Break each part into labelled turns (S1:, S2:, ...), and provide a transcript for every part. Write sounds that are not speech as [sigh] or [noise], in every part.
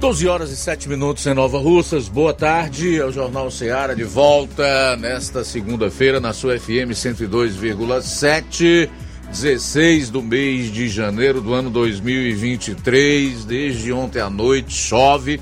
S1: 12 horas e 7 minutos em Nova Russas. Boa tarde, é o Jornal Ceará de volta nesta segunda-feira na sua FM 102,7, 16 do mês de janeiro do ano 2023. Desde ontem à noite chove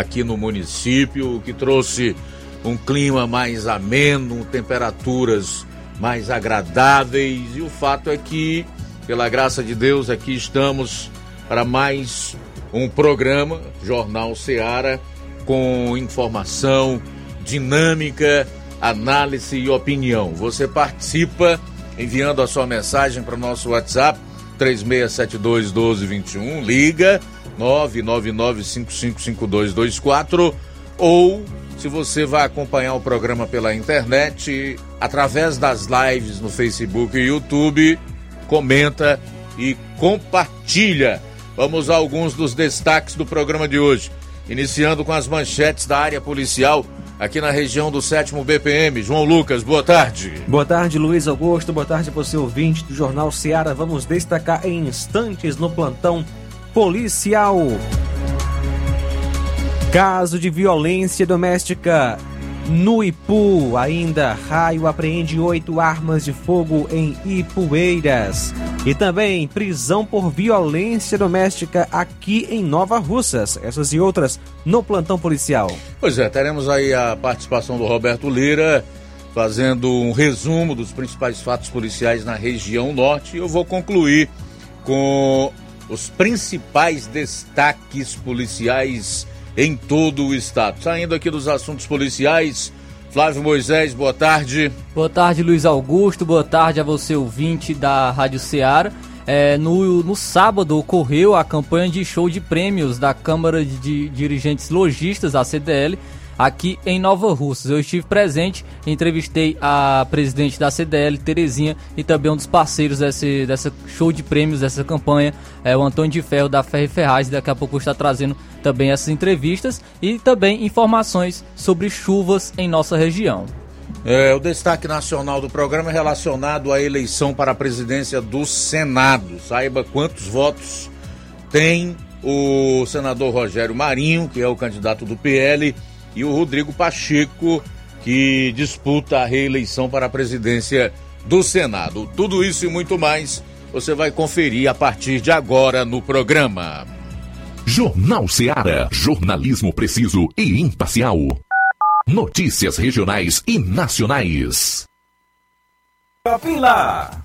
S1: aqui no município, o que trouxe um clima mais ameno, temperaturas mais agradáveis. E o fato é que, pela graça de Deus, aqui estamos para mais um programa, Jornal Seara, com informação, dinâmica, análise e opinião. Você participa enviando a sua mensagem para o nosso WhatsApp 3672 1221, liga 999555224 ou se você vai acompanhar o programa pela internet, através das lives no Facebook e YouTube, comenta e compartilha Vamos a alguns dos destaques do programa de hoje. Iniciando com as manchetes da área policial aqui na região do 7 BPM. João Lucas, boa tarde.
S2: Boa tarde, Luiz Augusto. Boa tarde, você ouvinte do Jornal Seara. Vamos destacar em instantes no plantão policial. Caso de violência doméstica no Ipu, ainda Raio apreende oito armas de fogo em Ipueiras. E também prisão por violência doméstica aqui em Nova Russas. Essas e outras no plantão policial.
S1: Pois é, teremos aí a participação do Roberto Lira fazendo um resumo dos principais fatos policiais na região norte. Eu vou concluir com os principais destaques policiais em todo o estado. Saindo aqui dos assuntos policiais, Flávio Moisés, boa tarde.
S3: Boa tarde, Luiz Augusto. Boa tarde a você, ouvinte da Rádio Ceará. É, no, no sábado ocorreu a campanha de show de prêmios da Câmara de Dirigentes Logistas, a CDL, aqui em Nova Russas. Eu estive presente, entrevistei a presidente da CDL, Terezinha, e também um dos parceiros desse, dessa show de prêmios, dessa campanha, é o Antônio de Ferro da Ferre Ferraz. Daqui a pouco está trazendo também essas entrevistas e também informações sobre chuvas em nossa região.
S1: É, o destaque nacional do programa é relacionado à eleição para a presidência do Senado. Saiba quantos votos tem o senador Rogério Marinho, que é o candidato do PL, e o Rodrigo Pacheco, que disputa a reeleição para a presidência do Senado. Tudo isso e muito mais você vai conferir a partir de agora no programa.
S4: Jornal Seara. Jornalismo preciso e imparcial. Notícias regionais e nacionais.
S5: Lá.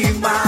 S6: No Martimag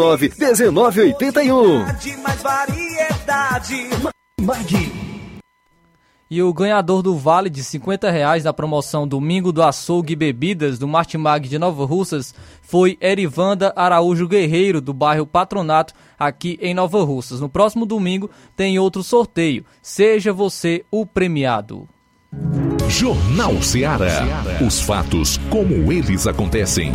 S7: 1981.
S6: De mais variedade.
S8: Mag.
S3: E o ganhador do vale de 50 reais da promoção Domingo do Açougue e Bebidas do Martimag de Nova Russas foi Erivanda Araújo Guerreiro, do bairro Patronato, aqui em Nova Russas. No próximo domingo tem outro sorteio. Seja você o premiado.
S4: Jornal Ceará. Os fatos como eles acontecem.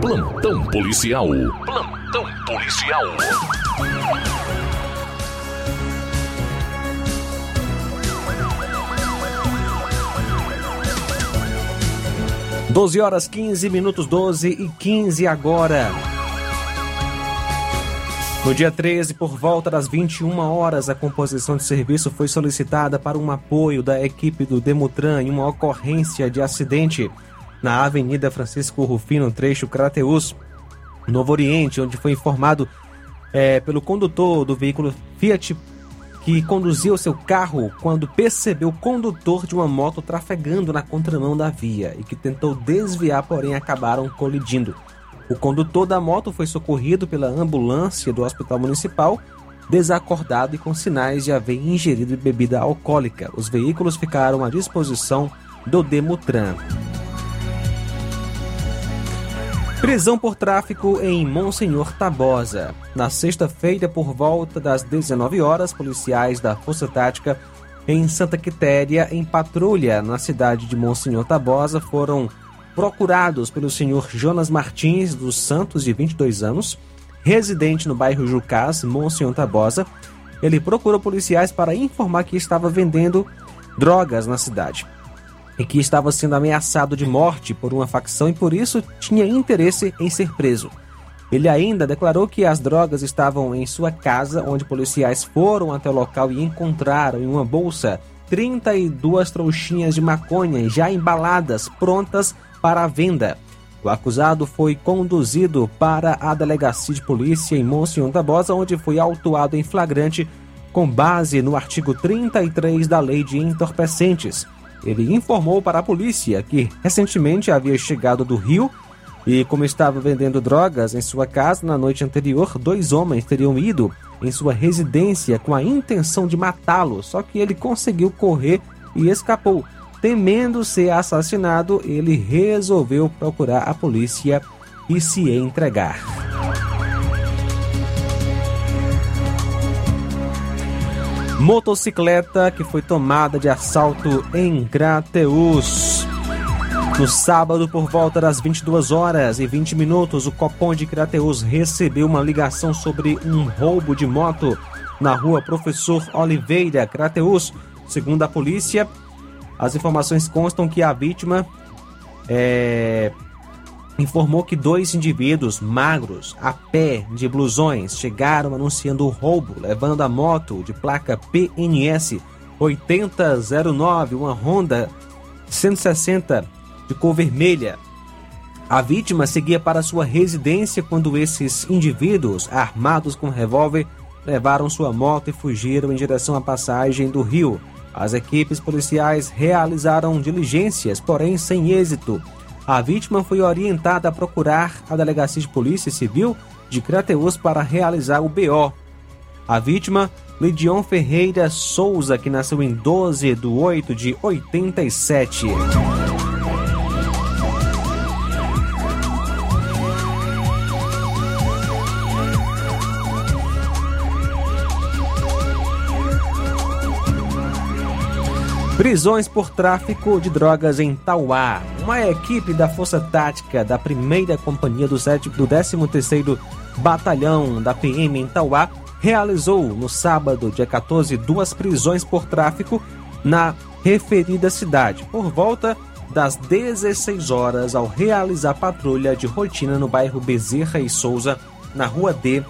S4: Plantão policial. Plantão policial.
S2: Doze horas 15 minutos 12 e 15 agora. No dia 13, por volta das 21 horas, a composição de serviço foi solicitada para um apoio da equipe do Demutran em uma ocorrência de acidente na Avenida Francisco Rufino, trecho Crateus, Novo Oriente, onde foi informado é, pelo condutor do veículo Fiat que conduzia o seu carro quando percebeu o condutor de uma moto trafegando na contramão da via e que tentou desviar, porém acabaram colidindo. O condutor da moto foi socorrido pela ambulância do Hospital Municipal, desacordado e com sinais de haver ingerido bebida alcoólica. Os veículos ficaram à disposição do Demutran. Prisão por tráfico em Monsenhor Tabosa. Na sexta-feira, por volta das 19 horas, policiais da Força Tática em Santa Quitéria, em patrulha na cidade de Monsenhor Tabosa, foram procurados pelo senhor Jonas Martins dos Santos, de 22 anos, residente no bairro Jucás, Monsenhor Tabosa. Ele procurou policiais para informar que estava vendendo drogas na cidade e que estava sendo ameaçado de morte por uma facção e por isso tinha interesse em ser preso. Ele ainda declarou que as drogas estavam em sua casa, onde policiais foram até o local e encontraram em uma bolsa 32 trouxinhas de maconha já embaladas, prontas para venda. O acusado foi conduzido para a delegacia de polícia em Monsenhor Tabosa, onde foi autuado em flagrante com base no artigo 33 da Lei de Entorpecentes. Ele informou para a polícia que recentemente havia chegado do Rio e, como estava vendendo drogas em sua casa na noite anterior, dois homens teriam ido em sua residência com a intenção de matá-lo, só que ele conseguiu correr e escapou. Temendo ser assassinado, ele resolveu procurar a polícia e se entregar. Motocicleta que foi tomada de assalto em Crateus. No sábado, por volta das 22 horas e 20 minutos, o Copom de Crateus recebeu uma ligação sobre um roubo de moto na rua Professor Oliveira, Crateus. Segundo a polícia, as informações constam que a vítima é, informou que dois indivíduos magros, a pé, de blusões, chegaram anunciando o roubo, levando a moto de placa PNS 8009, uma Honda 160 de cor vermelha. A vítima seguia para sua residência quando esses indivíduos, armados com revólver, levaram sua moto e fugiram em direção à passagem do rio. As equipes policiais realizaram diligências, porém sem êxito. A vítima foi orientada a procurar a Delegacia de Polícia Civil de Crateus para realizar o BO. A vítima Lidion Ferreira Souza, que nasceu em 12 de 8 de 87. Prisões por tráfico de drogas em Tauá. Uma equipe da Força Tática da primeira Companhia do, 7, do 13º Batalhão da PM em Tauá realizou no sábado, dia 14, duas prisões por tráfico na referida cidade, por volta das 16 horas, ao realizar patrulha de rotina no bairro Bezerra e Souza, na rua D.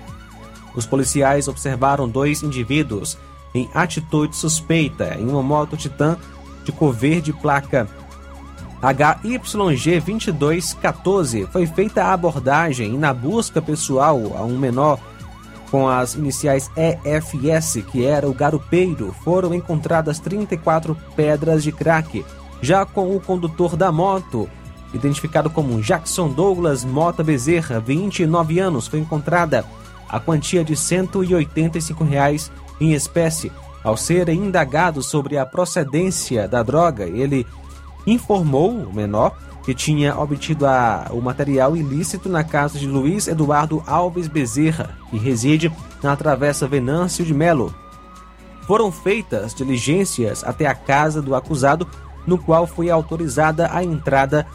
S2: Os policiais observaram dois indivíduos em atitude suspeita em uma moto Titan de cor verde placa HYG2214. Foi feita a abordagem e na busca pessoal a um menor com as iniciais EFS, que era o garupeiro, foram encontradas 34 pedras de crack. Já com o condutor da moto, identificado como Jackson Douglas Mota Bezerra, 29 anos, foi encontrada a quantia de 185 reais em espécie. Ao ser indagado sobre a procedência da droga, ele informou o menor que tinha obtido a, o material ilícito na casa de Luiz Eduardo Alves Bezerra, que reside na Travessa Venâncio de Melo. Foram feitas diligências até a casa do acusado, no qual foi autorizada a entrada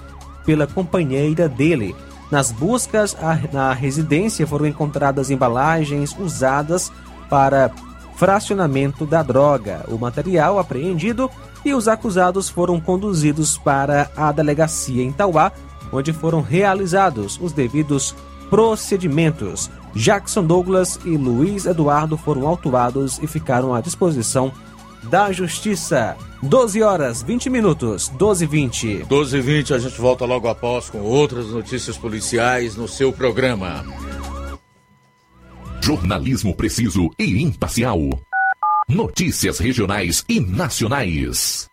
S2: pela companheira dele. Nas buscas na residência foram encontradas embalagens usadas para fracionamento da droga, o material apreendido e os acusados foram conduzidos para a delegacia em Tauá, onde foram realizados os devidos procedimentos. Jackson Douglas e Luiz Eduardo foram autuados e ficaram à disposição da Justiça. 12 horas 20 minutos, 12 e 20.
S1: 12 e 20, a gente volta logo após com outras notícias policiais no seu programa.
S4: Jornalismo preciso e imparcial. Notícias regionais e nacionais.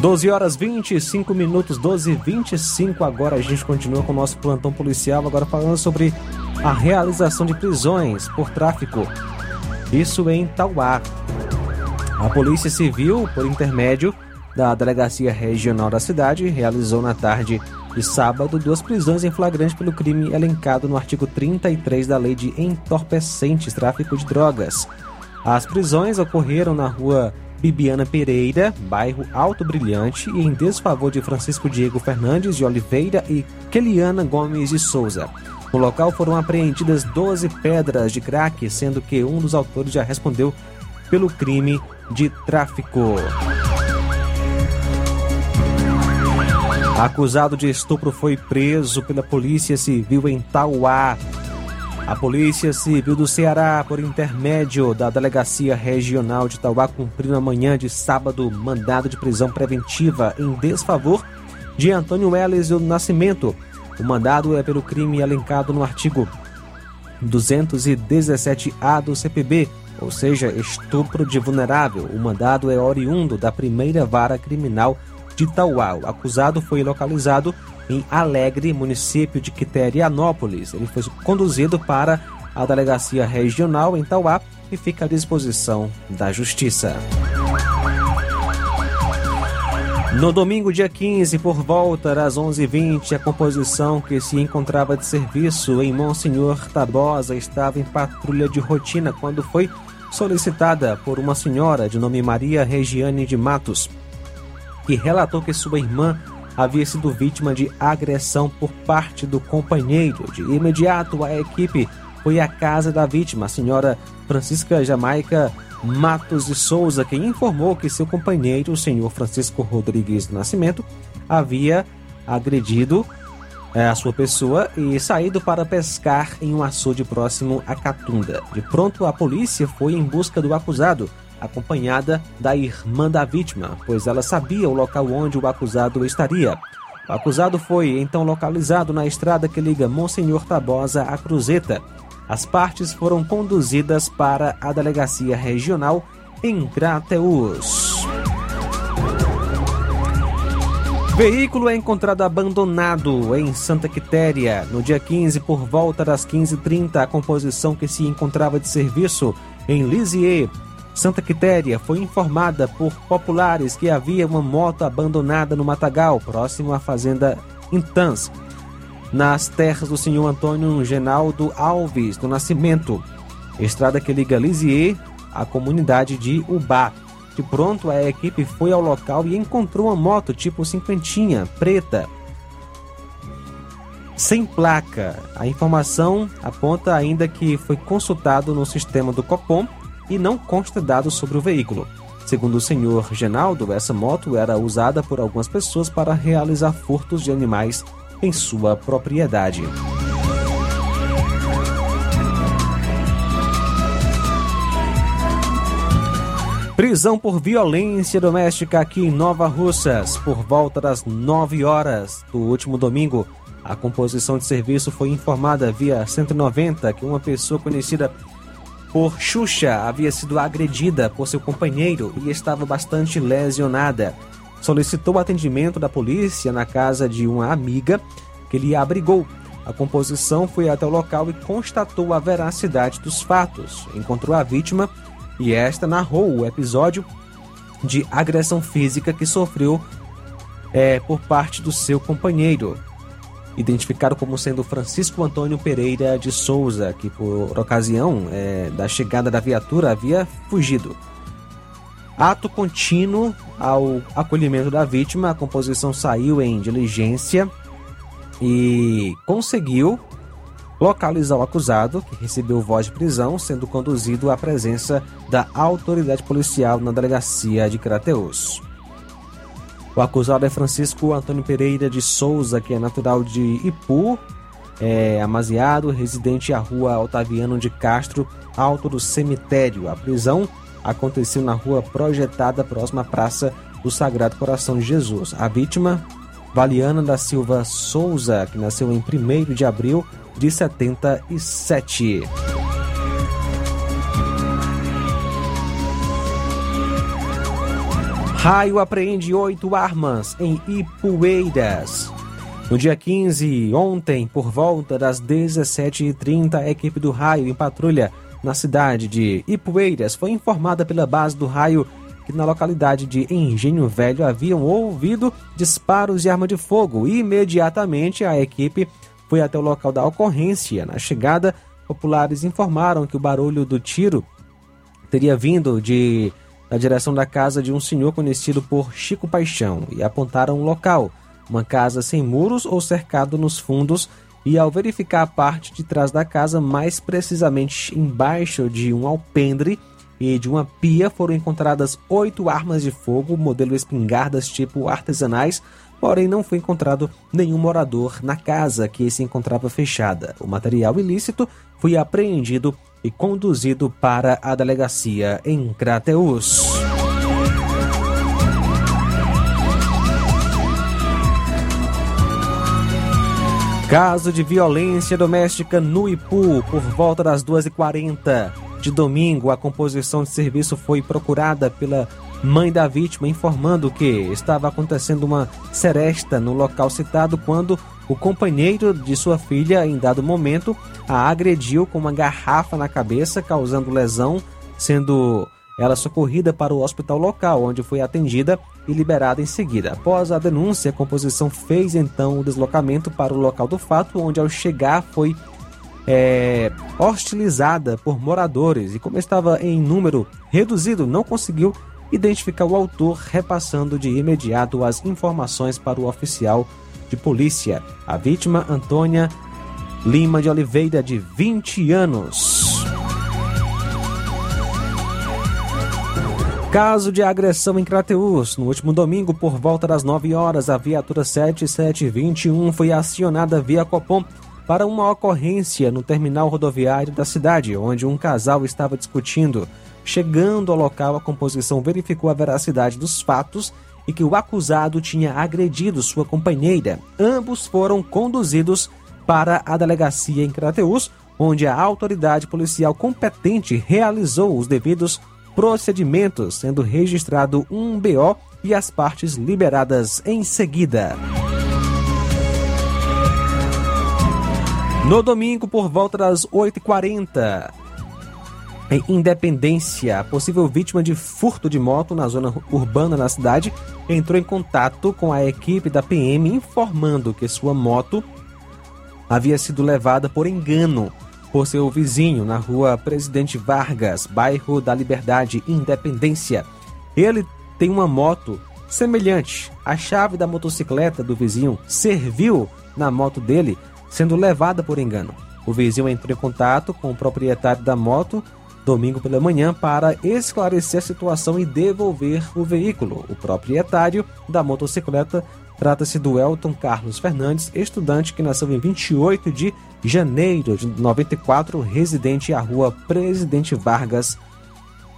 S2: Doze horas 25 minutos, 12 e 25 agora a gente continua com o nosso plantão policial, agora falando sobre a realização de prisões por tráfico. Isso em Tauá. A Polícia Civil, por intermédio da Delegacia Regional da cidade, realizou na tarde de sábado duas prisões em flagrante pelo crime elencado no artigo 33 da Lei de Entorpecentes Tráfico de Drogas. As prisões ocorreram na rua Bibiana Pereira, bairro Alto Brilhante, em desfavor de Francisco Diego Fernandes de Oliveira e Keliana Gomes de Souza. No local foram apreendidas 12 pedras de crack, sendo que um dos autores já respondeu pelo crime de tráfico. Acusado de estupro foi preso pela Polícia Civil em Tauá. A Polícia Civil do Ceará, por intermédio da Delegacia Regional de Tauá, cumpriu na manhã de sábado mandado de prisão preventiva em desfavor de Antônio Welles do Nascimento. O mandado é pelo crime elencado no artigo 217-A do CPB, ou seja, estupro de vulnerável. O mandado é oriundo da primeira vara criminal de Tauá. O acusado foi localizado em Alegre, município de Quiterianópolis. Ele foi conduzido para a delegacia regional em Tauá e fica à disposição da Justiça. No domingo, dia 15, por volta das 11h20, a composição que se encontrava de serviço em Monsenhor Tabosa estava em patrulha de rotina quando foi solicitada por uma senhora de nome Maria Regiane de Matos, que relatou que sua irmã havia sido vítima de agressão por parte do companheiro. De imediato, a equipe foi à casa da vítima, a senhora Francisca Jamaica Matos de Souza, quem informou que seu companheiro, o senhor Francisco Rodrigues do Nascimento, havia agredido é, a sua pessoa e saído para pescar em um açude próximo a Catunda. De pronto, a polícia foi em busca do acusado, acompanhada da irmã da vítima, pois ela sabia o local onde o acusado estaria. O acusado foi então localizado na estrada que liga Monsenhor Tabosa à Cruzeta. As partes foram conduzidas para a delegacia regional em Crateus. Veículo é encontrado abandonado em Santa Quitéria. No dia 15, por volta das 15h30, a composição que se encontrava de serviço em Lisieux, Santa Quitéria, foi informada por populares que havia uma moto abandonada no Matagal, próximo à fazenda Intans, nas terras do senhor Antônio Genaldo Alves do Nascimento, estrada que liga Lisieux à comunidade de Ubá. De pronto, a equipe foi ao local e encontrou uma moto tipo cinquentinha, preta, sem placa. A informação aponta ainda que foi consultado no sistema do Copom e não consta dados sobre o veículo. Segundo o senhor Genaldo, essa moto era usada por algumas pessoas para realizar furtos de animais em sua propriedade. Prisão por violência doméstica aqui em Nova Russas, por volta das 9 horas do último domingo. A composição de serviço foi informada via 190 que uma pessoa conhecida por Xuxa havia sido agredida por seu companheiro e estava bastante lesionada. Solicitou atendimento da polícia na casa de uma amiga que lhe abrigou. A composição foi até o local e constatou a veracidade dos fatos. Encontrou a vítima e esta narrou o episódio de agressão física que sofreu é, por parte do seu companheiro, identificado como sendo Francisco Antônio Pereira de Souza, que por ocasião é, da chegada da viatura havia fugido. Ato contínuo ao acolhimento da vítima, a composição saiu em diligência e conseguiu localizar o acusado, que recebeu voz de prisão, sendo conduzido à presença da autoridade policial na delegacia de Crateus. O acusado é Francisco Antônio Pereira de Souza, que é natural de Ipu, é amaziado, residente à rua Otaviano de Castro, alto do cemitério. A prisão aconteceu na rua projetada próxima à Praça do Sagrado Coração de Jesus. A vítima, Valiana da Silva Souza, que nasceu em 1 de abril de 77. Raio apreende oito armas em Ipueiras. No dia 15, ontem, por volta das 17h30, a equipe do Raio em patrulha na cidade de Ipueiras foi informada pela base do Raio que na localidade de Engenho Velho haviam ouvido disparos de arma de fogo e imediatamente a equipe foi até o local da ocorrência. Na chegada, populares informaram que o barulho do tiro teria vindo de na direção da casa de um senhor conhecido por Chico Paixão e apontaram o local, uma casa sem muros ou cercado nos fundos, e ao verificar a parte de trás da casa, mais precisamente embaixo de um alpendre e de uma pia, foram encontradas oito armas de fogo, modelo espingardas tipo artesanais, porém não foi encontrado nenhum morador na casa que se encontrava fechada. O material ilícito foi apreendido e conduzido para a delegacia em Crateus. Caso de violência doméstica no Ipu, por volta das 2h40 de domingo, a composição de serviço foi procurada pela mãe da vítima, informando que estava acontecendo uma seresta no local citado quando o companheiro de sua filha, em dado momento, a agrediu com uma garrafa na cabeça, causando lesão, sendo ela socorrida para o hospital local, onde foi atendida e liberada em seguida. Após a denúncia, a composição fez então o deslocamento para o local do fato, onde ao chegar foi é, hostilizada por moradores e, como estava em número reduzido, não conseguiu identificar o autor, repassando de imediato as informações para o oficial de polícia. A vítima, Antônia Lima de Oliveira, de 20 anos. Caso de agressão em Crateus. No último domingo, por volta das 9 horas, a viatura 7721 foi acionada via Copom para uma ocorrência no terminal rodoviário da cidade, onde um casal estava discutindo. Chegando ao local, a composição verificou a veracidade dos fatos e que o acusado tinha agredido sua companheira. Ambos foram conduzidos para a delegacia em Crateús, onde a autoridade policial competente realizou os devidos procedimentos, sendo registrado um BO e as partes liberadas em seguida. No domingo, por volta das 8h40, em Independência, a possível vítima de furto de moto na zona urbana da cidade entrou em contato com a equipe da PM informando que sua moto havia sido levada por engano por seu vizinho na rua Presidente Vargas, bairro da Liberdade Independência. Ele tem uma moto semelhante. A chave da motocicleta do vizinho serviu na moto dele, sendo levada por engano. O vizinho entrou em contato com o proprietário da moto domingo pela manhã para esclarecer a situação e devolver o veículo. O proprietário da motocicleta trata-se do Elton Carlos Fernandes, estudante que nasceu em 28 de janeiro de 94, residente à rua Presidente Vargas,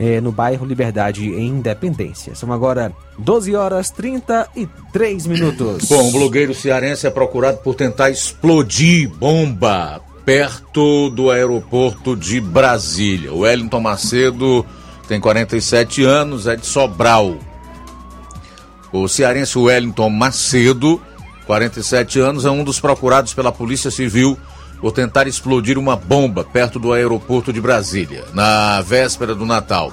S2: eh, no bairro Liberdade, em Independência. São agora 12 horas 33 minutos.
S1: Bom, o blogueiro cearense é procurado por tentar explodir bomba perto do aeroporto de Brasília. O Wellington Macedo tem 47 anos, é de Sobral. O cearense Wellington Macedo, 47 anos, é um dos procurados pela Polícia Civil por tentar explodir uma bomba perto do aeroporto de Brasília, na véspera do Natal.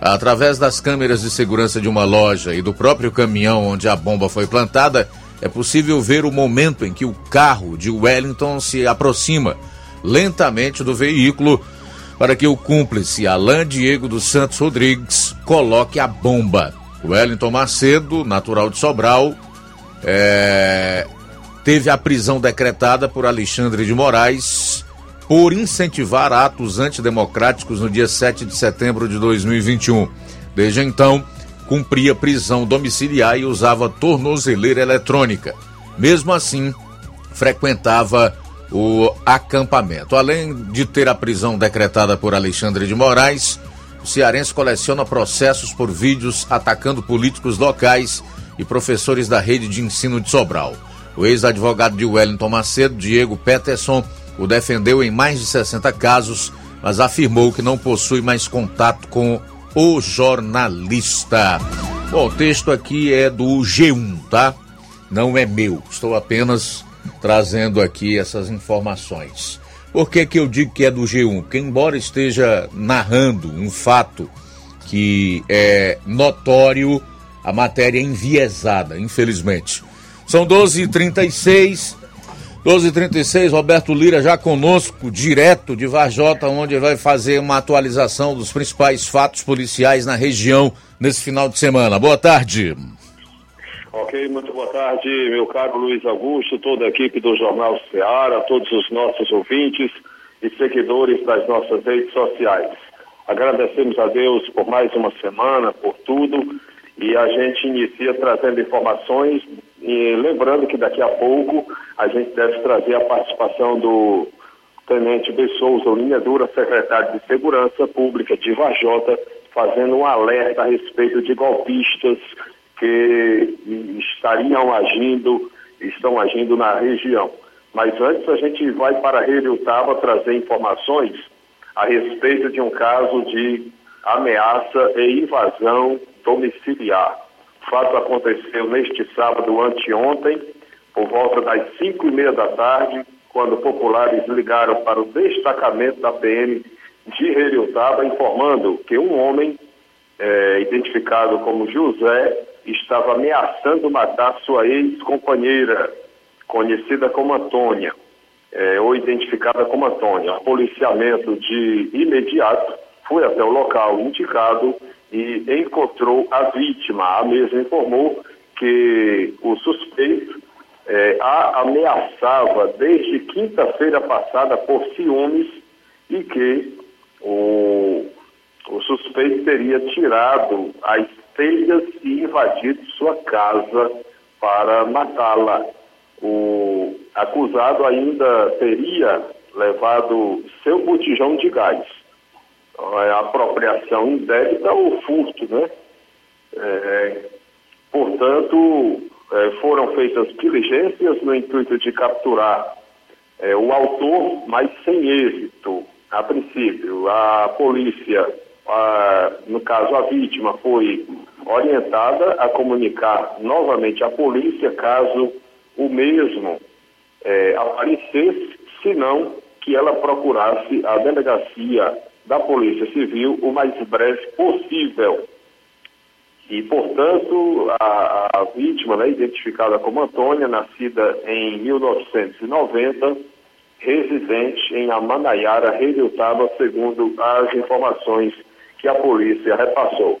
S1: Através das câmeras de segurança de uma loja e do próprio caminhão onde a bomba foi plantada, é possível ver o momento em que o carro de Wellington se aproxima lentamente do veículo para que o cúmplice Alain Diego dos Santos Rodrigues coloque a bomba. Wellington Macedo, natural de Sobral, é, teve a prisão decretada por Alexandre de Moraes por incentivar atos antidemocráticos no dia 7 de setembro de 2021. Desde então, cumpria prisão domiciliar e usava tornozeleira eletrônica. Mesmo assim, frequentava o acampamento. Além de ter a prisão decretada por Alexandre de Moraes, o cearense coleciona processos por vídeos atacando políticos locais e professores da rede de ensino de Sobral. O ex-advogado de Wellington Macedo, Diego Peterson, o defendeu em mais de 60 casos, mas afirmou que não possui mais contato com o jornalista. Bom, o texto aqui é do G1, tá? Não é meu. Estou apenas trazendo aqui essas informações. Por que, que eu digo que é do G1? Porque, embora esteja narrando um fato que é notório, a matéria é enviesada, infelizmente. São 12h36. 12h36, Roberto Lira já conosco, direto de Varjota, onde vai fazer uma atualização dos principais fatos policiais na região nesse final de semana. Boa tarde.
S9: Ok, muito boa tarde, meu caro Luiz Augusto, toda a equipe do Jornal Ceará, todos os nossos ouvintes e seguidores das nossas redes sociais. Agradecemos a Deus por mais uma semana, por tudo, e a gente inicia trazendo informações e lembrando que daqui a pouco a gente deve trazer a participação do Tenente B. Souza, linha dura, secretário de Segurança Pública de Vajota, fazendo um alerta a respeito de golpistas que estariam agindo, estão agindo na região. Mas antes a gente vai para Tava trazer informações a respeito de um caso de ameaça e invasão domiciliar. O fato aconteceu neste sábado, anteontem, por volta das cinco e meia da tarde, quando populares ligaram para o destacamento da PM de Heriotaba, informando que um homem, é, identificado como José, estava ameaçando matar sua ex-companheira, conhecida como Antônia, é, ou identificada como Antônia. O policiamento de imediato foi até o local indicado e encontrou a vítima. A mesma informou que o suspeito é, a ameaçava desde quinta-feira passada por ciúmes e que o, o suspeito teria tirado as telhas e invadido sua casa para matá-la. O acusado ainda teria levado seu botijão de gás. É apropriação indébita ou furto, né? É, Portanto, eh, foram feitas diligências no intuito de capturar eh, o autor, mas sem êxito. A princípio, a polícia, a- no caso a vítima, foi orientada a comunicar novamente à polícia caso o mesmo eh, aparecesse, senão que ela procurasse a delegacia da Polícia Civil o mais breve possível. E, portanto, a, a vítima, né, identificada como Antônia, nascida em 1990, residente em Amanaiara, Redutaba, segundo as informações que a polícia repassou.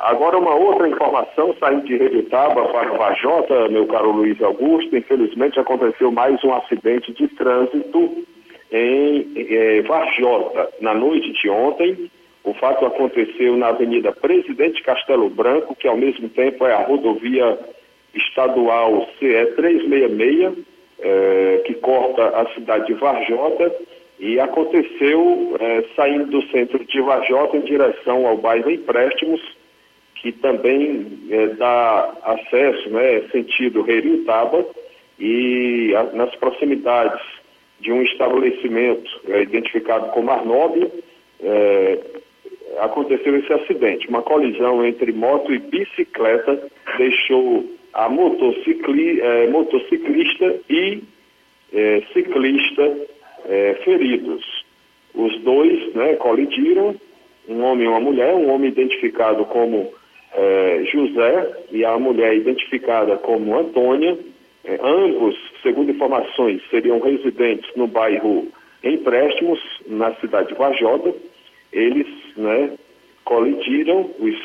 S9: Agora, uma outra informação saindo de Redutaba para Vajota, meu caro Luiz Augusto, infelizmente aconteceu mais um acidente de trânsito em eh, Varjota, na noite de ontem. O fato aconteceu na Avenida Presidente Castelo Branco, que ao mesmo tempo é a rodovia estadual CE 366, eh, que corta a cidade de Varjota, e aconteceu eh, saindo do centro de Varjota em direção ao bairro Empréstimos, que também eh, dá acesso, né, sentido Reriutaba, e a- nas proximidades de um estabelecimento eh, identificado como Arnob, eh, aconteceu esse acidente. Uma colisão entre moto e bicicleta deixou a motocicli, eh, motociclista e eh, ciclista eh, feridos. Os dois né, colidiram, um homem e uma mulher, um homem identificado como eh, José e a mulher identificada como Antônia. Eh, ambos, segundo informações, seriam residentes no bairro Empréstimos, na cidade de Vajota. Eles né, colidiram os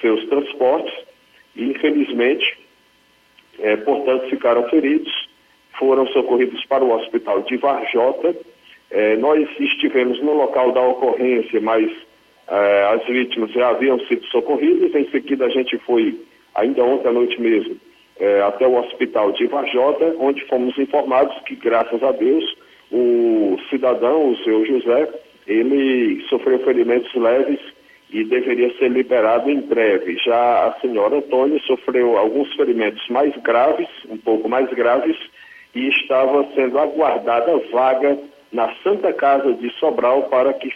S9: seus transportes e, infelizmente, eh, portanto, ficaram feridos, foram socorridos para o hospital de Varjota. Eh, nós estivemos no local da ocorrência, mas eh, as vítimas já haviam sido socorridas. Em seguida, a gente foi, ainda ontem à noite mesmo, eh, até o hospital de Varjota, onde fomos informados que, graças a Deus, o cidadão, o seu José, ele sofreu ferimentos leves e deveria ser liberado em breve. Já a senhora Antônia sofreu alguns ferimentos mais graves, um pouco mais graves, e estava sendo aguardada vaga na Santa Casa de Sobral para que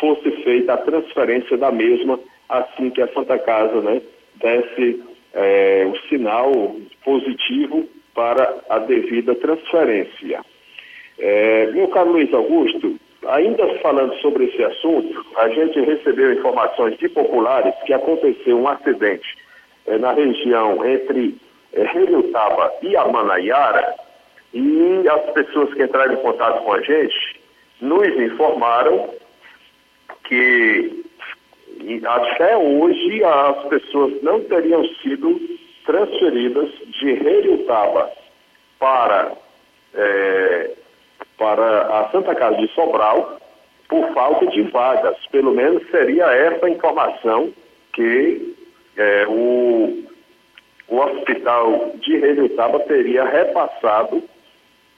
S9: fosse feita a transferência da mesma assim que a Santa Casa né, desse eh, o sinal positivo para a devida transferência. Eh, meu caro Luiz Augusto, ainda falando sobre esse assunto, a gente recebeu informações de populares que aconteceu um acidente eh, na região entre eh, Relutaba e Amanaiara e as pessoas que entraram em contato com a gente nos informaram que até hoje as pessoas não teriam sido transferidas de Relutaba para eh, para a Santa Casa de Sobral por falta de vagas. Pelo menos seria essa a informação que eh, o, o hospital de Redutaba teria repassado.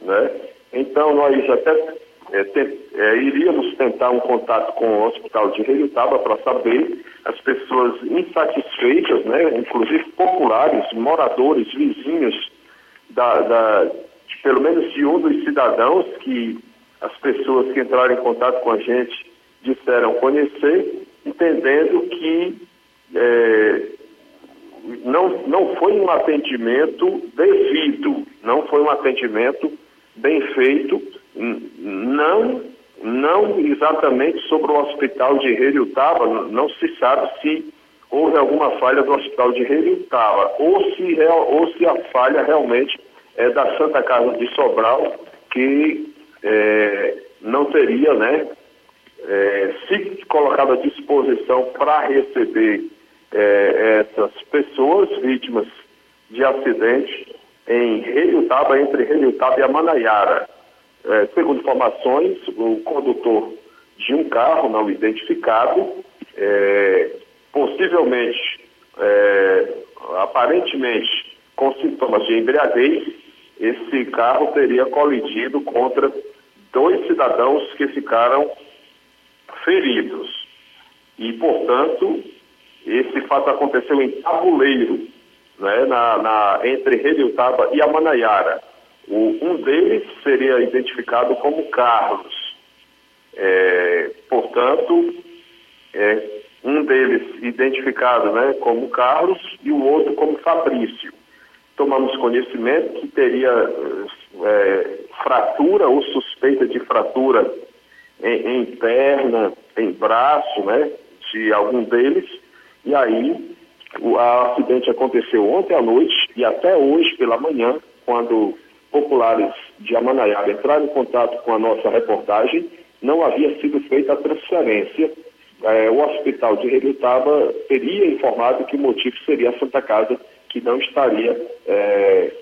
S9: Né? Então, nós até eh, te- eh, iríamos tentar um contato com o hospital de Redutaba para saber as pessoas insatisfeitas, né? inclusive populares, moradores, vizinhos da, da- de, pelo menos de um dos cidadãos que as pessoas que entraram em contato com a gente disseram conhecer, entendendo que eh, não, não foi um atendimento devido, não foi um atendimento bem feito, não, não exatamente sobre o hospital de Relutaba, n- não se sabe se houve alguma falha do hospital de Relutaba, ou se, ou se a falha realmente é da Santa Casa de Sobral, que eh, não teria, né, eh, se colocado à disposição para receber eh, essas pessoas vítimas de acidente em Relutaba, entre Relutaba e Amanaiara. Eh, segundo informações, o condutor de um carro não identificado, eh, possivelmente, eh, aparentemente, com sintomas de embriaguez, esse carro teria colidido contra dois cidadãos que ficaram feridos. E, portanto, esse fato aconteceu em Tabuleiro, né, na, na, entre Reliutaba e Amanaiara. O, um deles seria identificado como Carlos. É, portanto, é, um deles identificado né, como Carlos e o outro como Fabrício. Tomamos conhecimento que teria é, fratura ou suspeita de fratura em, em perna, em braço, né, de algum deles, e aí o acidente aconteceu ontem à noite e até hoje pela manhã, quando populares de Amanaiaba entraram em contato com a nossa reportagem, não havia sido feita a transferência. É, o hospital de Relutaba teria informado que o motivo seria a Santa Casa, que não estaria é,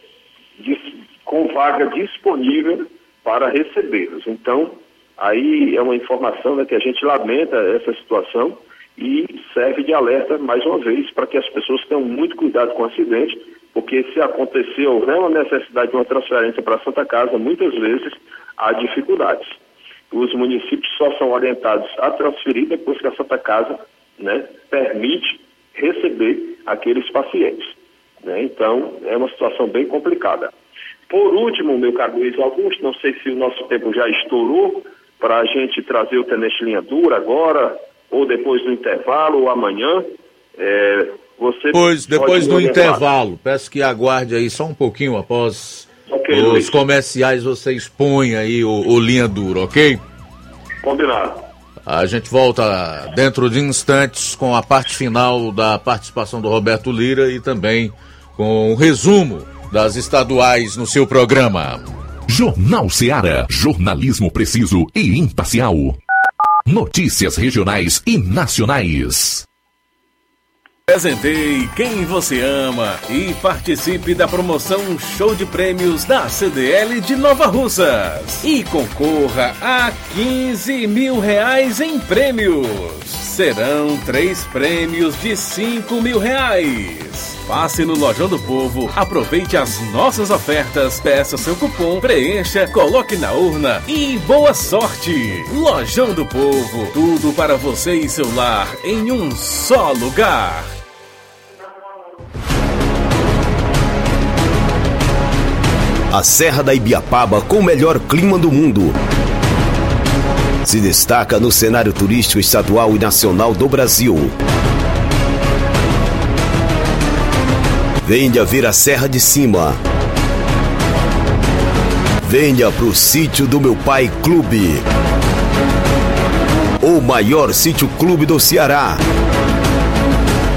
S9: com vaga disponível para recebê-los. Então, aí é uma informação né, que a gente lamenta essa situação e serve de alerta mais uma vez para que as pessoas tenham muito cuidado com o acidente, porque se acontecer houver uma necessidade de uma transferência para a Santa Casa, muitas vezes há dificuldades. Os municípios só são orientados a transferir depois que a Santa Casa né, permite receber aqueles pacientes. Né? Então, é uma situação bem complicada. Por último, meu caro Luiz Augusto, não sei se o nosso tempo já estourou para a gente trazer o Tenente Linha Dura agora, ou depois do intervalo, ou amanhã. É, você
S1: depois depois do intervalo, peço que aguarde aí só um pouquinho após okay, os Luiz. comerciais, você expõe aí o, o Linha Dura, ok?
S9: Combinado.
S1: A gente volta dentro de instantes com a parte final da participação do Roberto Lira e também com o resumo das estaduais no seu programa.
S4: Jornal Seara. Jornalismo preciso e imparcial. Notícias regionais e nacionais.
S8: Presentei quem você ama e participe da promoção Show de Prêmios da CDL de Nova Russas. E concorra a 15 mil reais em prêmios. Serão três prêmios de 5 mil reais. Passe no Lojão do Povo, aproveite as nossas ofertas, peça seu cupom, preencha, coloque na urna e boa sorte! Lojão do Povo, tudo para você e seu lar em um só lugar.
S10: A Serra da Ibiapaba com o melhor clima do mundo. Se destaca no cenário turístico estadual e nacional do Brasil. Venha ver a Serra de Cima. Venha pro sítio do meu pai Clube. O maior sítio clube do Ceará.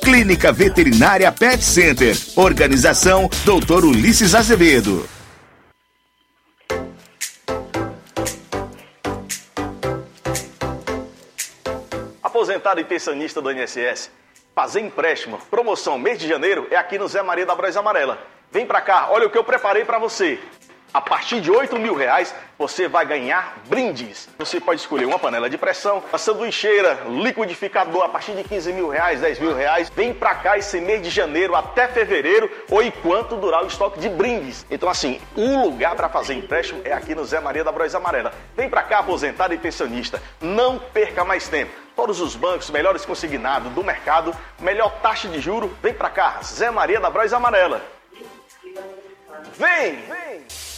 S11: Clínica Veterinária Pet Center. Organização Dr. Ulisses Azevedo.
S12: Aposentado e pensionista do INSS. Fazer empréstimo, promoção mês de janeiro é aqui no Zé Maria da Braz Amarela. Vem pra cá, olha o que eu preparei para você. A partir de 8 mil reais, você vai ganhar brindes. Você pode escolher uma panela de pressão, a sanduicheira, liquidificador a partir de 15 mil reais, 10 mil reais. Vem pra cá esse mês de janeiro até fevereiro ou enquanto durar o estoque de brindes. Então, assim, o lugar para fazer empréstimo é aqui no Zé Maria da Bros Amarela. Vem pra cá, aposentado e pensionista. Não perca mais tempo. Todos os bancos melhores consignados do mercado, melhor taxa de juro. Vem pra cá, Zé Maria da Bros Amarela. Vem! Vem!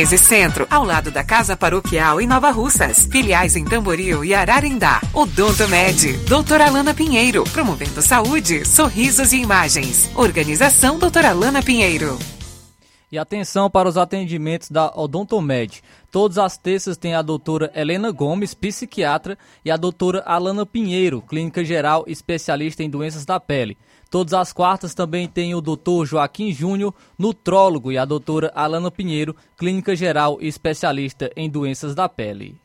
S13: 1213 Centro, ao lado da Casa Paroquial em Nova Russas. Filiais em Tamboril e Ararindá. Odonto Med, doutora Alana Pinheiro, promovendo saúde, sorrisos e imagens. Organização doutora Alana Pinheiro.
S3: E atenção para os atendimentos da Odontomed. Todas as terças tem a doutora Helena Gomes, psiquiatra, e a doutora Alana Pinheiro, clínica geral especialista em doenças da pele. Todas as quartas também tem o doutor Joaquim Júnior, nutrólogo, e a doutora Alana Pinheiro, clínica geral especialista em doenças da pele.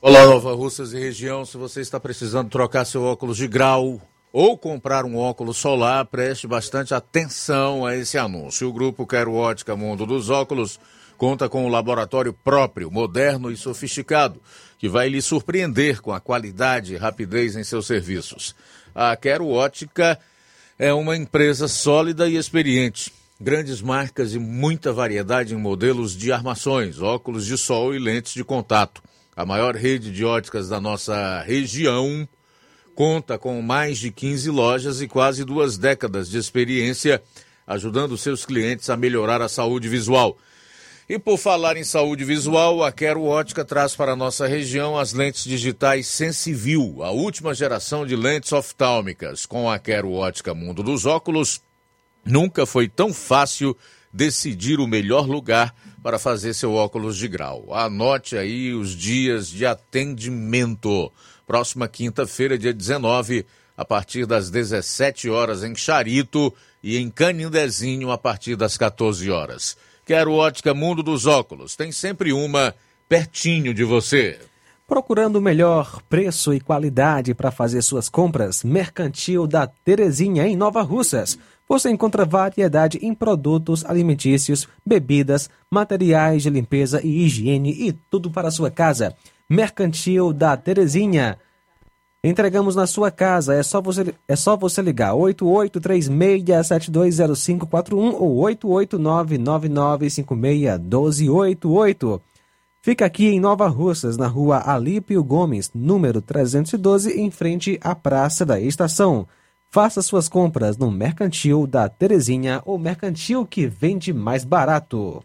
S1: Olá, Nova Russas e região. Se você está precisando trocar seu óculos de grau ou comprar um óculos solar, preste bastante atenção a esse anúncio. O grupo Quero Ótica Mundo dos Óculos conta com um laboratório próprio, moderno e sofisticado, que vai lhe surpreender com a qualidade e rapidez em seus serviços. A Quero Ótica é uma empresa sólida e experiente. Grandes marcas e muita variedade em modelos de armações, óculos de sol e lentes de contato. A maior rede de óticas da nossa região conta com mais de 15 lojas e quase duas décadas de experiência, ajudando seus clientes a melhorar a saúde visual. E por falar em saúde visual, a Quero Ótica traz para a nossa região as lentes digitais Sensiview, a última geração de lentes oftálmicas. Com a Quero Ótica Mundo dos Óculos, nunca foi tão fácil decidir o melhor lugar para fazer seu óculos de grau. Anote aí os dias de atendimento. Próxima quinta-feira, dia 19, a partir das 17 horas em Charito e em Canindezinho a partir das 14 horas. Quero ótica Mundo dos Óculos. Tem sempre uma pertinho de você.
S2: Procurando o melhor preço e qualidade para fazer suas compras, Mercantil da Terezinha em Nova Russas. Você encontra variedade em produtos alimentícios, bebidas, materiais de limpeza e higiene e tudo para a sua casa. Mercantil da Terezinha. Entregamos na sua casa. É só você, é só você ligar 8836720541 ou 88999561288. Fica aqui em Nova Russas, na rua Alípio Gomes, número 312, em frente à Praça da Estação. Faça suas compras no Mercantil da Terezinha, o mercantil que vende mais barato.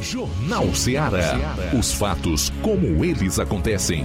S4: Jornal Ceará. Os fatos como eles acontecem.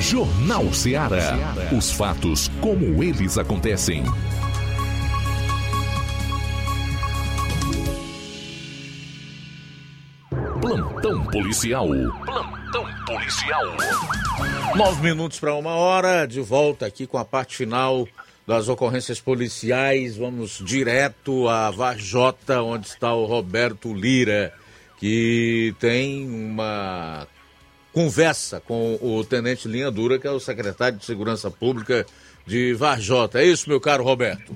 S4: Jornal Ceará. Os fatos como eles acontecem. Plantão policial. Plantão policial.
S1: Nove minutos para uma hora, de volta aqui com a parte final das ocorrências policiais. Vamos direto a Vajota, onde está o Roberto Lira, que tem uma conversa com o Tenente Linha Dura, que é o secretário de Segurança Pública de Varjota. É isso, meu caro Roberto?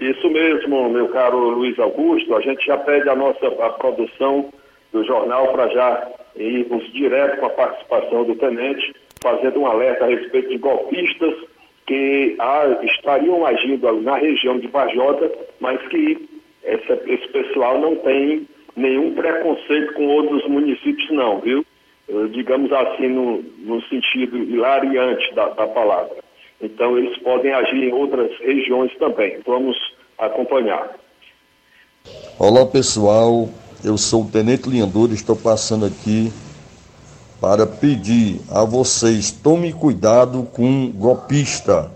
S9: Isso mesmo, meu caro Luiz Augusto. A gente já pede a nossa a produção do jornal para já irmos direto com a participação do tenente, fazendo um alerta a respeito de golpistas que ah, estariam agindo na região de Varjota, mas que essa, esse pessoal não tem nenhum preconceito com outros municípios, não, viu? Eh, digamos assim, no, no sentido hilariante da, da palavra. Então, eles podem agir em outras regiões também. Vamos acompanhar.
S14: Olá, pessoal. Eu sou o Tenente Linhandura e estou passando aqui para pedir a vocês: tome cuidado com golpista.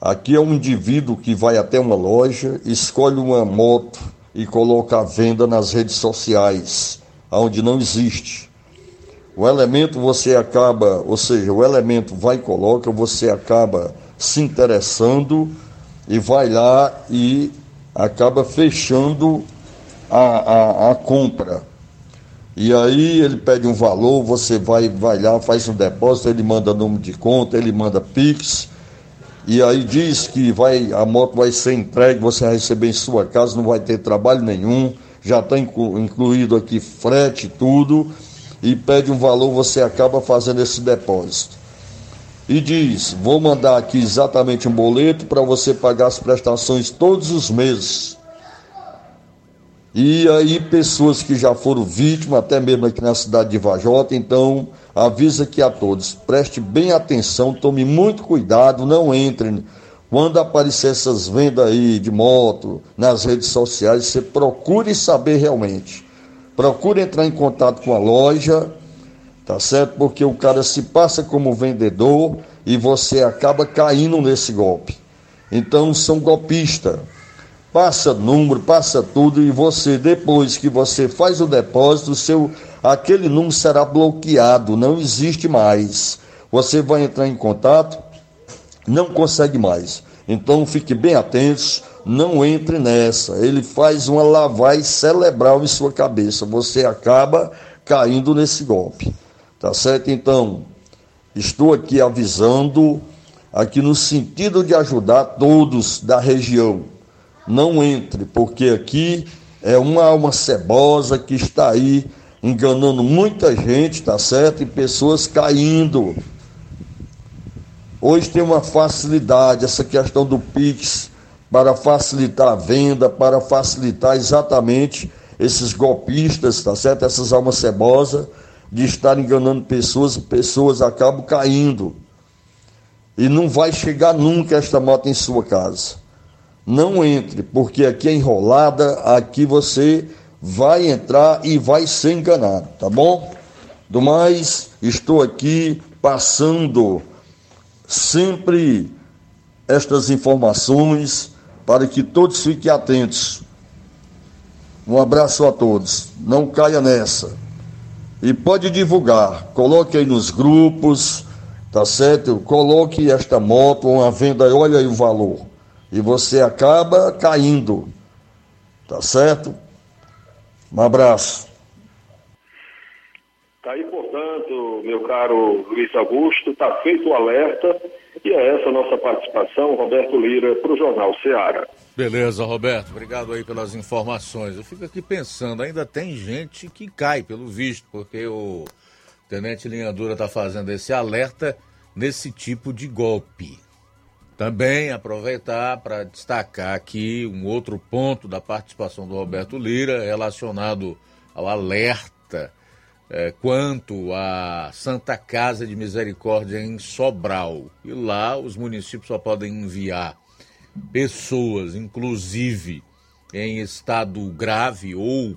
S14: Aqui é um indivíduo que vai até uma loja, escolhe uma moto e coloca à venda nas redes sociais, onde não existe. O elemento você acaba, ou seja, o elemento vai e coloca, você acaba se interessando e vai lá e acaba fechando a, a, a compra. E aí ele pede um valor, você vai, vai lá, faz um depósito, ele manda número de conta, ele manda Pix, e aí diz que vai, a moto vai ser entregue, você vai receber em sua casa, não vai ter trabalho nenhum, já está incluído aqui frete, tudo, e pede um valor, você acaba fazendo esse depósito. E diz: vou mandar aqui exatamente um boleto para você pagar as prestações todos os meses. E aí, pessoas que já foram vítimas, até mesmo aqui na cidade de Vajota, então avisa aqui a todos: preste bem atenção, tome muito cuidado, não entrem. Quando aparecer essas vendas aí de moto nas redes sociais, você procure saber realmente. Procure entrar em contato com a loja, tá certo? Porque o cara se passa como vendedor e você acaba caindo nesse golpe. Então são golpistas passa número, passa tudo e você depois que você faz o depósito, seu aquele número será bloqueado, não existe mais. Você vai entrar em contato, não consegue mais. Então fique bem atentos, não entre nessa. Ele faz uma lavagem cerebral em sua cabeça. Você acaba caindo nesse golpe. Tá certo? Então, estou aqui avisando aqui no sentido de ajudar todos da região não entre, porque aqui é uma alma cebosa que está aí enganando muita gente, tá certo? E pessoas caindo. Hoje tem uma facilidade, essa questão do Pix, para facilitar a venda, para facilitar exatamente esses golpistas, tá certo? Essas almas cebosas de estar enganando pessoas, pessoas acabam caindo. E não vai chegar nunca esta moto em sua casa não entre, porque aqui é enrolada, aqui você vai entrar e vai ser enganado, tá bom? Do mais, estou aqui passando sempre estas informações para que todos fiquem atentos. Um abraço a todos. Não caia nessa. E pode divulgar. Coloque aí nos grupos, tá certo? Coloque esta moto, uma venda, olha aí o valor e você acaba caindo. Tá certo? Um abraço.
S9: Tá aí, portanto, meu caro Luiz Augusto, está feito o alerta e é essa a nossa participação, Roberto Lira, para o Jornal Seara.
S1: Beleza, Roberto, obrigado aí pelas informações. Eu fico aqui pensando, ainda tem gente que cai, pelo visto, porque o Tenente Linhadura está fazendo esse alerta nesse tipo de golpe. Também aproveitar para destacar aqui um outro ponto da participação do Roberto Lira relacionado ao alerta é, quanto à Santa Casa de Misericórdia em Sobral. E lá os municípios só podem enviar pessoas, inclusive em estado grave ou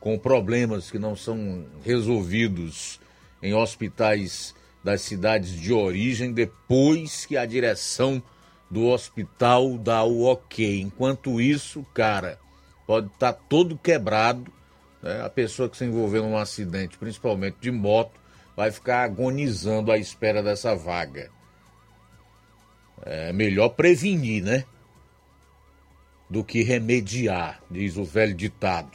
S1: com problemas que não são resolvidos em hospitais das cidades de origem, depois que a direção do hospital dá o ok. Enquanto isso, cara, pode estar tá todo quebrado. Né? A pessoa que se envolveu num acidente, principalmente de moto, vai ficar agonizando à espera dessa vaga. É melhor prevenir, né? Do que remediar, diz o velho ditado.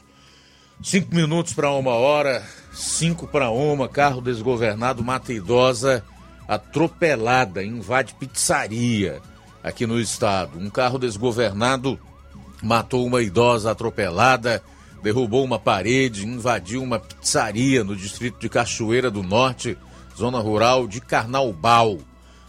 S1: Cinco minutos para uma hora, cinco para uma, carro desgovernado mata idosa atropelada, invade pizzaria aqui no estado. Um carro desgovernado matou uma idosa atropelada, derrubou uma parede, invadiu uma pizzaria no distrito de Cachoeira do Norte, zona rural de Carnaubal.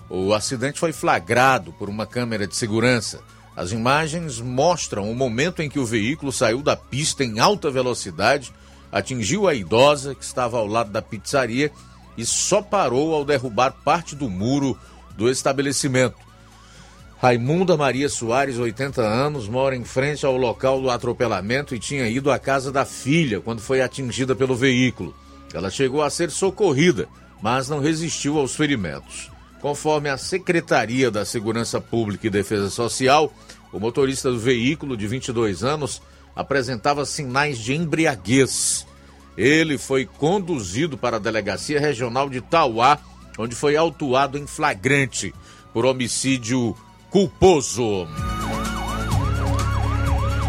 S1: O acidente foi flagrado por uma câmera de segurança. As imagens mostram o momento em que o veículo saiu da pista em alta velocidade, atingiu a idosa que estava ao lado da pizzaria e só parou ao derrubar parte do muro do estabelecimento. Raimunda Maria Soares, 80 anos, mora em frente ao local do atropelamento e tinha ido à casa da filha quando foi atingida pelo veículo. Ela chegou a ser socorrida, mas não resistiu aos ferimentos. Conforme a Secretaria da Segurança Pública e Defesa Social, o motorista do veículo, de 22 anos, apresentava sinais de embriaguez. Ele foi conduzido para a Delegacia Regional de Tauá, onde foi autuado em flagrante por homicídio culposo.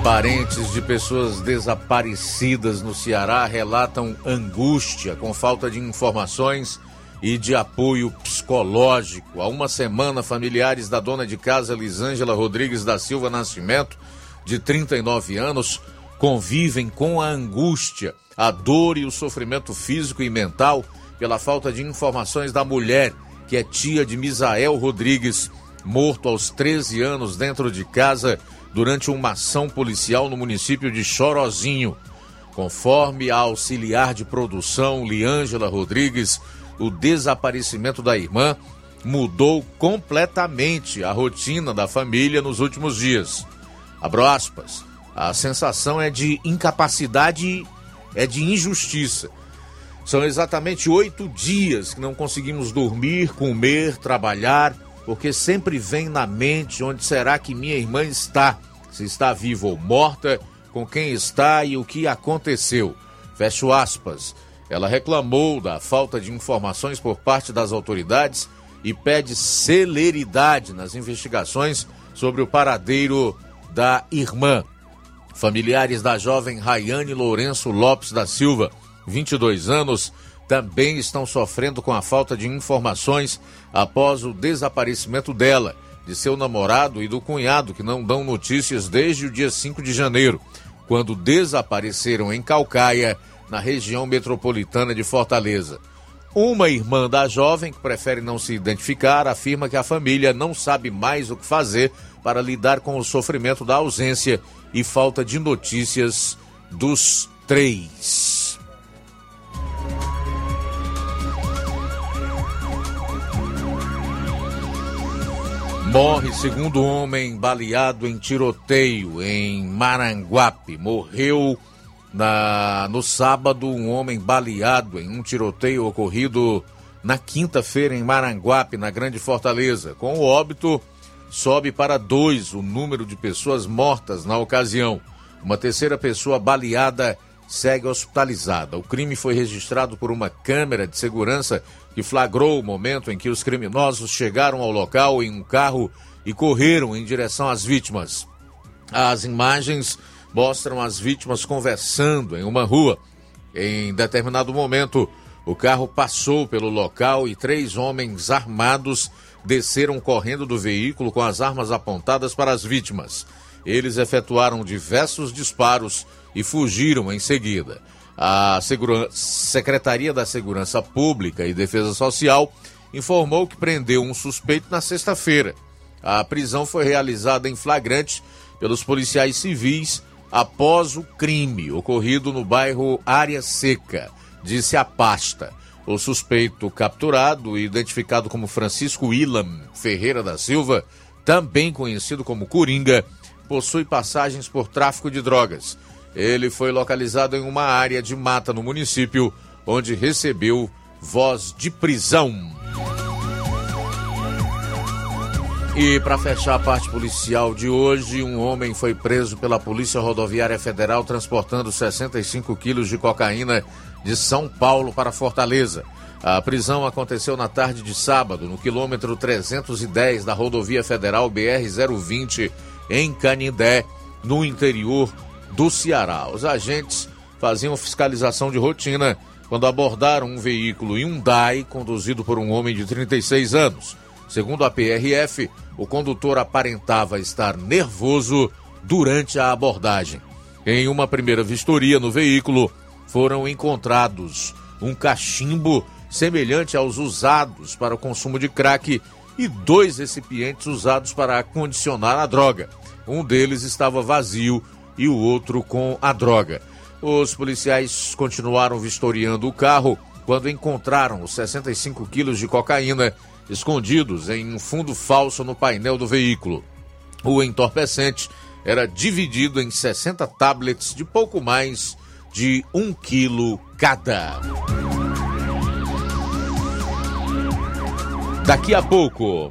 S1: Parentes de pessoas desaparecidas no Ceará relatam angústia com falta de informações e de apoio psicológico. Há uma semana, familiares da dona de casa Lisângela Rodrigues da Silva Nascimento, de 39 anos, convivem com a angústia, a dor e o sofrimento físico e mental pela falta de informações da mulher, que é tia de Misael Rodrigues, morto aos 13 anos dentro de casa durante uma ação policial no município de Chorozinho. Conforme a auxiliar de produção Liângela Rodrigues, o desaparecimento da irmã mudou completamente a rotina da família nos últimos dias. Abro aspas. A sensação é de incapacidade, é de injustiça. São exatamente oito dias que não conseguimos dormir, comer, trabalhar porque sempre vem na mente onde será que minha irmã está, se está viva ou morta, com quem está e o que aconteceu. Fecho aspas. Ela reclamou da falta de informações por parte das autoridades e pede celeridade nas investigações sobre o paradeiro da irmã. Familiares da jovem Rayane Lourenço Lopes da Silva, 22 anos, também estão sofrendo com a falta de informações após o desaparecimento dela, de seu namorado e do cunhado, que não dão notícias desde o dia 5 de janeiro, quando desapareceram em Calcaia, na região metropolitana de Fortaleza. Uma irmã da jovem, que prefere não se identificar, afirma que a família não sabe mais o que fazer para lidar com o sofrimento da ausência e falta de notícias dos três. Morre segundo homem baleado em tiroteio em Maranguape. Morreu na, no sábado um homem baleado em um tiroteio ocorrido na quinta-feira em Maranguape, na Grande Fortaleza. Com o óbito, sobe para dois o número de pessoas mortas na ocasião. Uma terceira pessoa baleada segue hospitalizada. O crime foi registrado por uma câmera de segurança que flagrou o momento em que os criminosos chegaram ao local em um carro e correram em direção às vítimas. As imagens mostram as vítimas conversando em uma rua. Em determinado momento, o carro passou pelo local e três homens armados desceram correndo do veículo com as armas apontadas para as vítimas. Eles efetuaram diversos disparos e fugiram em seguida. A. Secretaria da Segurança Pública e Defesa Social informou que prendeu um suspeito na sexta-feira. A prisão foi realizada em flagrante pelos policiais civis após o crime ocorrido no bairro Área Seca, disse a pasta. O suspeito capturado, identificado como Francisco Ilam Ferreira da Silva, também conhecido como Coringa, possui passagens por tráfico de drogas ele foi localizado em uma área de mata no município, onde recebeu voz de prisão. E para fechar a parte policial de hoje, um homem foi preso pela Polícia Rodoviária Federal transportando 65 quilos de cocaína de São Paulo para Fortaleza. A prisão aconteceu na tarde de sábado, no quilômetro 310 da Rodovia Federal BR-020, em Canindé, no interior do Ceará. Os agentes faziam fiscalização de rotina quando abordaram um veículo Hyundai conduzido por um homem de 36 anos. Segundo a PRF, o condutor aparentava estar nervoso durante a abordagem. Em uma primeira vistoria no veículo, foram encontrados um cachimbo semelhante aos usados para o consumo de crack e dois recipientes usados para acondicionar a droga. Um deles estava vazio e o outro com a droga. Os policiais continuaram vistoriando o carro quando encontraram os 65 quilos de cocaína escondidos em um fundo falso no painel do veículo. O entorpecente era dividido em 60 tablets de pouco mais de um quilo cada. daqui a pouco.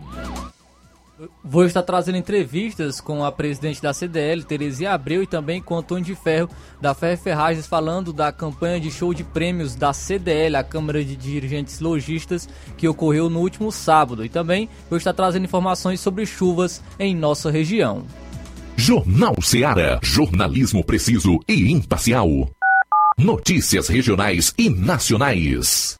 S3: Vou estar trazendo entrevistas com a presidente da CDL, Teresia Abreu, e também com Antônio de Ferro, da Ferro Ferragens, falando da campanha de show de prêmios da CDL, a Câmara de Dirigentes Logistas, que ocorreu no último sábado. E também vou estar trazendo informações sobre chuvas em nossa região.
S4: Jornal Seara. Jornalismo preciso e imparcial. Notícias regionais e nacionais.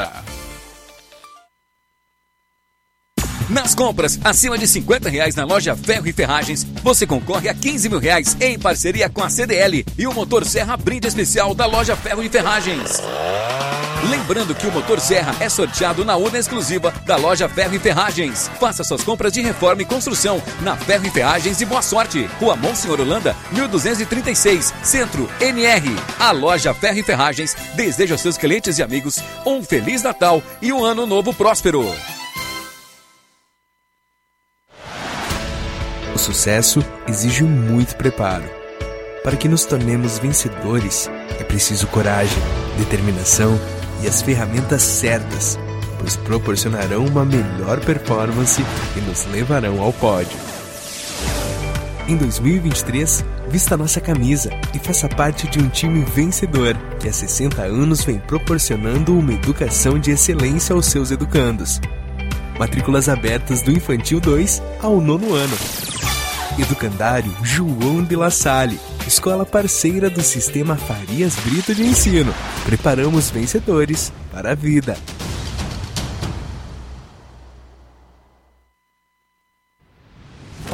S15: Nas compras acima de 50 reais na loja Ferro e Ferragens, você concorre a 15 mil reais em parceria com a CDL e o motor Serra brinde especial da loja Ferro e Ferragens. Lembrando que o motor Serra é sorteado na urna exclusiva da loja Ferro e Ferragens. Faça suas compras de reforma e construção na Ferro e Ferragens e boa sorte. Rua Monsenhor Holanda, 1236, Centro, NR. A loja Ferro e Ferragens deseja aos seus clientes e amigos um Feliz Natal e um Ano Novo próspero.
S16: O sucesso exige muito preparo. Para que nos tornemos vencedores, é preciso coragem, determinação e as ferramentas certas, pois proporcionarão uma melhor performance e nos levarão ao pódio. Em 2023, vista nossa camisa e faça parte de um time vencedor que há 60 anos vem proporcionando uma educação de excelência aos seus educandos. Matrículas abertas do Infantil 2 ao nono ano. Educandário João de La Salle, escola parceira do Sistema Farias Brito de Ensino. Preparamos vencedores para a vida.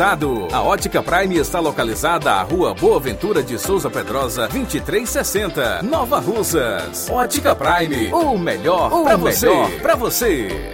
S8: A Ótica Prime está localizada à Rua Boa Ventura de Souza Pedrosa, 2360, Nova Russas. Ótica Prime, o melhor para você. Pra você.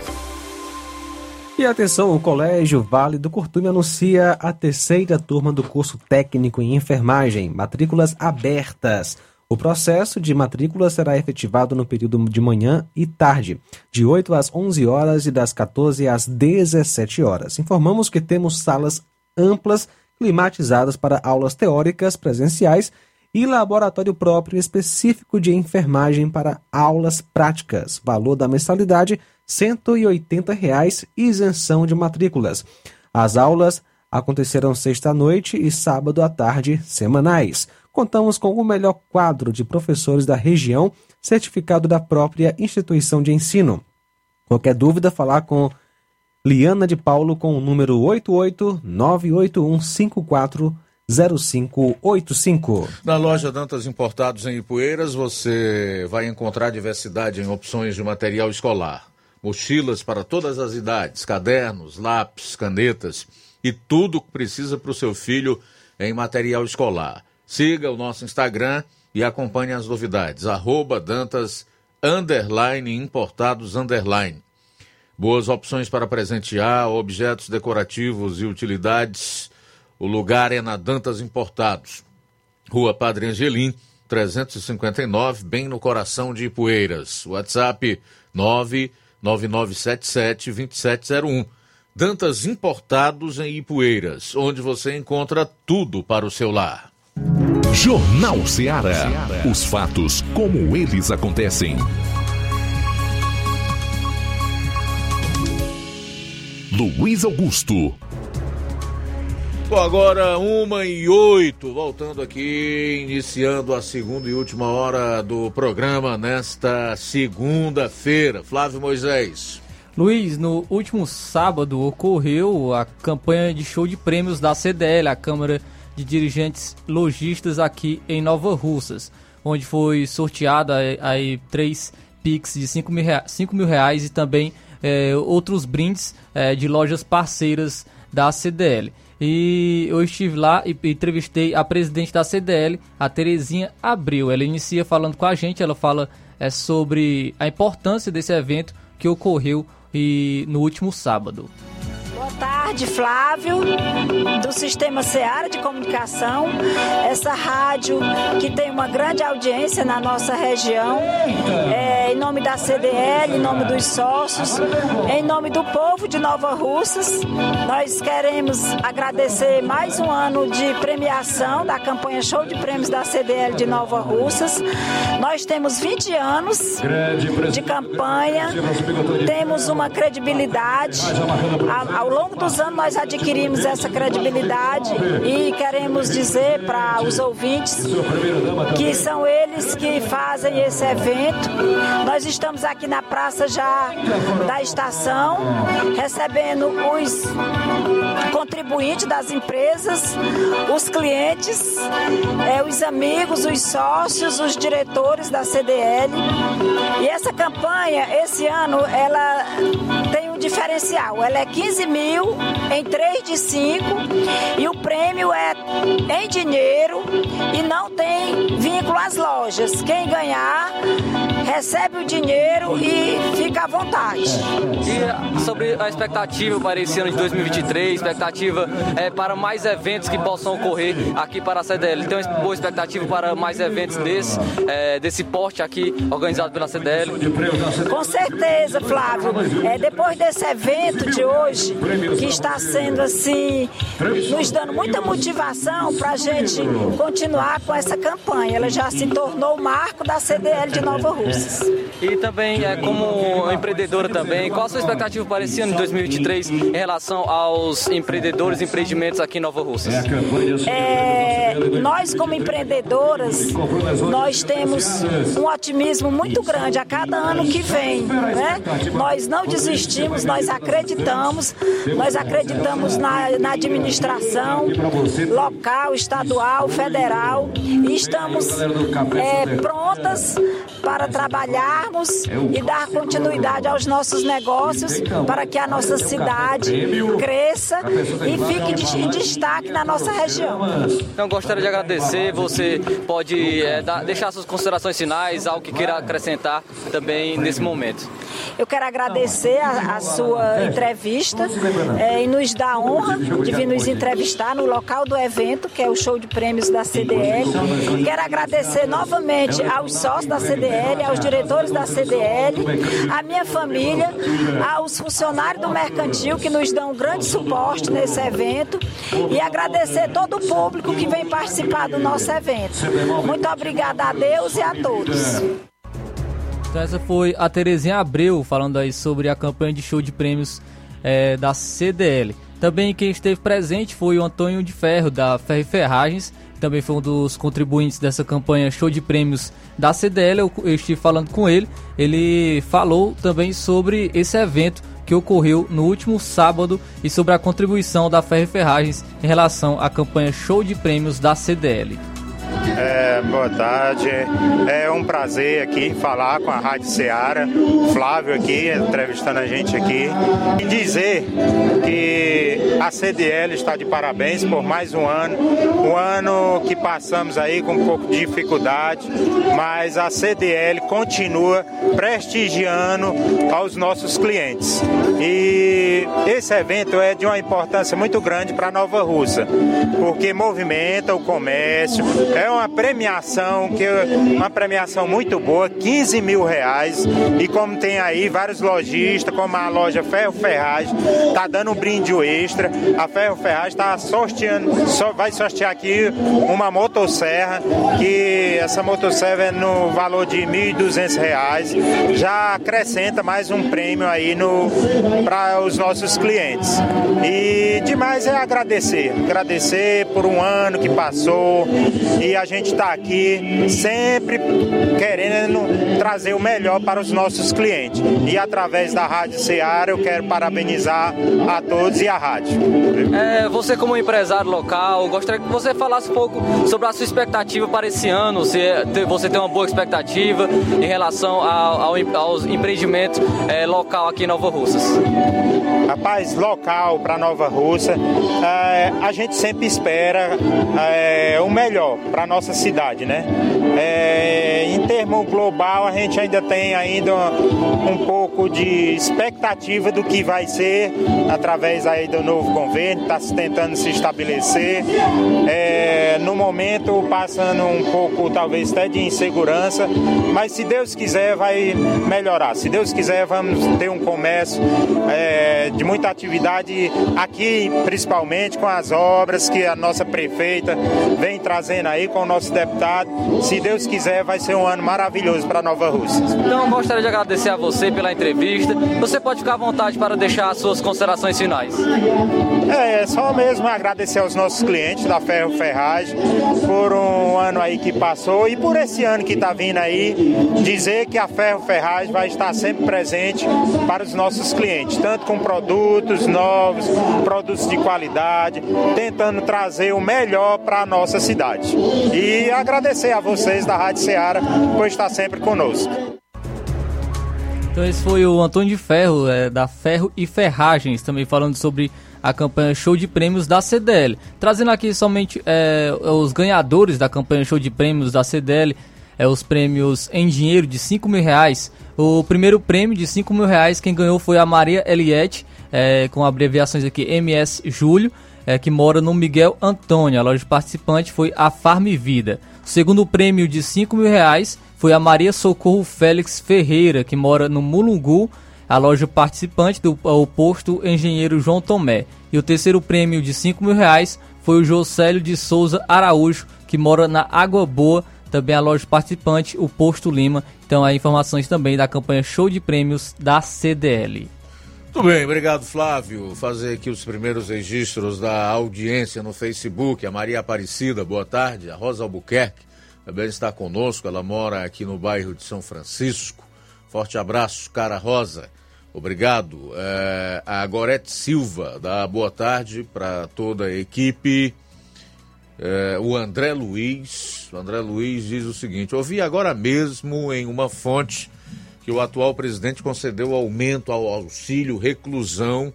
S2: E atenção, o Colégio Vale do Curtume anuncia a terceira turma do curso técnico em enfermagem, matrículas abertas. O processo de matrícula será efetivado no período de manhã e tarde, de 8 às 11 horas e das 14 às 17 horas. Informamos que temos salas amplas, climatizadas para aulas teóricas presenciais e laboratório próprio específico de enfermagem para aulas práticas. Valor da mensalidade 180 reais, isenção de matrículas. As aulas acontecerão sexta-noite e sábado à tarde semanais contamos com o melhor quadro de professores da região, certificado da própria instituição de ensino. Qualquer dúvida, falar com Liana de Paulo com o número 88-981540585.
S1: Na loja Dantas Importados em Ipueiras, você vai encontrar diversidade em opções de material escolar mochilas para todas as idades, cadernos, lápis, canetas e tudo que precisa para o seu filho em material escolar. Siga o nosso Instagram e acompanhe as novidades. Arroba Dantas underline importados underline. Boas opções para presentear, objetos decorativos e utilidades. O lugar é na Dantas Importados. Rua Padre Angelim, 359, bem no coração de Ipueiras. WhatsApp 99977-2701. Dantas Importados em Ipueiras, onde você encontra tudo para o seu lar.
S4: Jornal Ceará. Os fatos como eles acontecem. Luiz Augusto.
S1: Bom, agora uma e oito, voltando aqui, iniciando a segunda e última hora do programa nesta segunda-feira. Flávio Moisés.
S3: Luiz, no último sábado ocorreu a campanha de show de prêmios da CDL, a Câmara de Dirigentes Logistas aqui em Nova Russas, onde foi sorteada aí três Pix de 5 mil, reais, 5 mil reais e também é, outros brindes é, de lojas parceiras da CDL. E eu estive lá e entrevistei a presidente da CDL, a Terezinha Abril. Ela inicia falando com a gente, ela fala é, sobre a importância desse evento que ocorreu e, no último sábado.
S17: Boa tarde, Flávio, do Sistema Seara de Comunicação. Essa rádio que tem uma grande audiência na nossa região. É, em nome da CDL, em nome dos sócios, em nome do povo de Nova Russas, nós queremos agradecer mais um ano de premiação da campanha Show de Prêmios da CDL de Nova Russas. Nós temos 20 anos de campanha, temos uma credibilidade. Ao longo dos anos nós adquirimos essa credibilidade e queremos dizer para os ouvintes que são eles que fazem esse evento. Nós estamos aqui na praça já da estação, recebendo os contribuintes das empresas, os clientes, é, os amigos, os sócios, os diretores da CDL. E essa campanha, esse ano, ela diferencial. Ela é 15 mil em 3 de 5 e o prêmio é em dinheiro e não tem vínculo às lojas. Quem ganhar recebe o dinheiro e fica à vontade.
S3: E sobre a expectativa para esse ano de 2023, expectativa é, para mais eventos que possam ocorrer aqui para a CDL. Tem uma boa expectativa para mais eventos desse, é, desse porte aqui organizado pela CDL?
S17: Com certeza, Flávio. É, depois desse evento de hoje, que está sendo assim, nos dando muita motivação para a gente continuar com essa campanha. Ela já se tornou o marco da CDL de Nova Russas.
S3: E também, é, como empreendedora também, qual a sua expectativa para esse ano de 2023 em relação aos empreendedores e empreendimentos aqui em Nova Russas?
S17: É, nós, como empreendedoras, nós temos um otimismo muito grande a cada ano que vem. Né? Nós não desistimos, nós acreditamos, nós acreditamos na, na administração local, estadual, federal e estamos é, prontas para trabalharmos e dar continuidade aos nossos negócios para que a nossa cidade cresça e fique em destaque na nossa região.
S3: Então gostaria de agradecer, você pode é, dar, deixar suas considerações finais, algo que queira acrescentar também nesse momento.
S17: Eu quero agradecer a, a sua entrevista é, e nos dar a honra de vir nos entrevistar no local do evento, que é o show de prêmios da CDL. Quero agradecer novamente aos sócios da CDL, aos diretores da CDL, à minha família, aos funcionários do mercantil que nos dão um grande suporte nesse evento e agradecer todo o público que vem participar do nosso evento. Muito obrigada a Deus e a todos.
S3: Então essa foi a Terezinha Abreu falando aí sobre a campanha de show de prêmios é, da CDL. Também quem esteve presente foi o Antônio de Ferro, da Ferro Ferragens, também foi um dos contribuintes dessa campanha show de prêmios da CDL. Eu, eu estive falando com ele, ele falou também sobre esse evento que ocorreu no último sábado e sobre a contribuição da Ferro Ferragens em relação à campanha show de prêmios da CDL.
S18: É, boa tarde. É um prazer aqui falar com a Rádio Ceará. Flávio aqui, entrevistando a gente aqui. E dizer que a CDL está de parabéns por mais um ano. Um ano que passamos aí com um pouco de dificuldade, mas a CDL continua prestigiando aos nossos clientes. E esse evento é de uma importância muito grande para Nova Russa, porque movimenta o comércio, é uma premiação que uma premiação muito boa, 15 mil reais. E como tem aí vários lojistas, como a loja Ferro Ferragem, tá dando um brinde extra. A Ferro Ferragem está sorteando, só vai sortear aqui uma motosserra, que essa motosserra é no valor de R$ 1.200, já acrescenta mais um prêmio aí no para os nossos clientes. E demais é agradecer, agradecer por um ano que passou e a gente está aqui sempre querendo trazer o melhor para os nossos clientes. E através da Rádio Ceará eu quero parabenizar a todos e a rádio.
S3: É, você como empresário local, gostaria que você falasse um pouco sobre a sua expectativa para esse ano, se é, você tem uma boa expectativa em relação ao, ao, aos empreendimentos é, local aqui em Nova Russas.
S18: Rapaz, local para Nova Russa, é, a gente sempre espera é, o melhor para nossa cidade, né? É, em termo global, a gente ainda tem ainda um pouco de expectativa do que vai ser através aí do novo governo, está se tentando se estabelecer. É, no momento, passando um pouco, talvez até de insegurança, mas se Deus quiser, vai melhorar. Se Deus quiser, vamos ter um comércio é, de muita atividade aqui, principalmente com as obras que a nossa prefeita vem trazendo aí com o nosso deputado. Se Deus quiser, vai ser um ano maravilhoso para Nova Rússia.
S3: Então, gostaria de agradecer a você pela entrevista. Você pode ficar à vontade para deixar as suas considerações finais.
S18: É, é só mesmo agradecer aos nossos clientes da Ferro Ferragem por um ano aí que passou e por esse ano que está vindo aí, dizer que a Ferro Ferragem vai estar sempre presente para os nossos clientes, tanto com produtos novos, produtos de qualidade, tentando trazer o melhor para a nossa cidade. E agradecer a vocês da Rádio Ceará por estar sempre conosco.
S3: Então esse foi o Antônio de Ferro, é, da Ferro e Ferragens, também falando sobre a campanha Show de Prêmios da CDL. Trazendo aqui somente é, os ganhadores da campanha Show de Prêmios da CDL, é, os prêmios em dinheiro de 5 mil reais. O primeiro prêmio de 5 mil reais, quem ganhou foi a Maria Eliette, é, com abreviações aqui MS Júlio, é, que mora no Miguel Antônio. A loja participante foi a Farm Vida. O segundo prêmio de 5 mil reais foi a Maria Socorro Félix Ferreira, que mora no Mulungu, a loja participante do o posto Engenheiro João Tomé. E o terceiro prêmio de 5 mil reais foi o Josélio de Souza Araújo, que mora na Água Boa, também a loja participante, o Posto Lima. Então, há informações também da campanha Show de Prêmios da CDL.
S1: Muito bem, obrigado Flávio. Fazer aqui os primeiros registros da audiência no Facebook. A Maria Aparecida, boa tarde. A Rosa Albuquerque também está conosco. Ela mora aqui no bairro de São Francisco. Forte abraço, cara Rosa. Obrigado. É, a Gorete Silva dá boa tarde para toda a equipe. É, o André Luiz. O André Luiz diz o seguinte: ouvi agora mesmo em uma fonte que o atual presidente concedeu aumento ao auxílio reclusão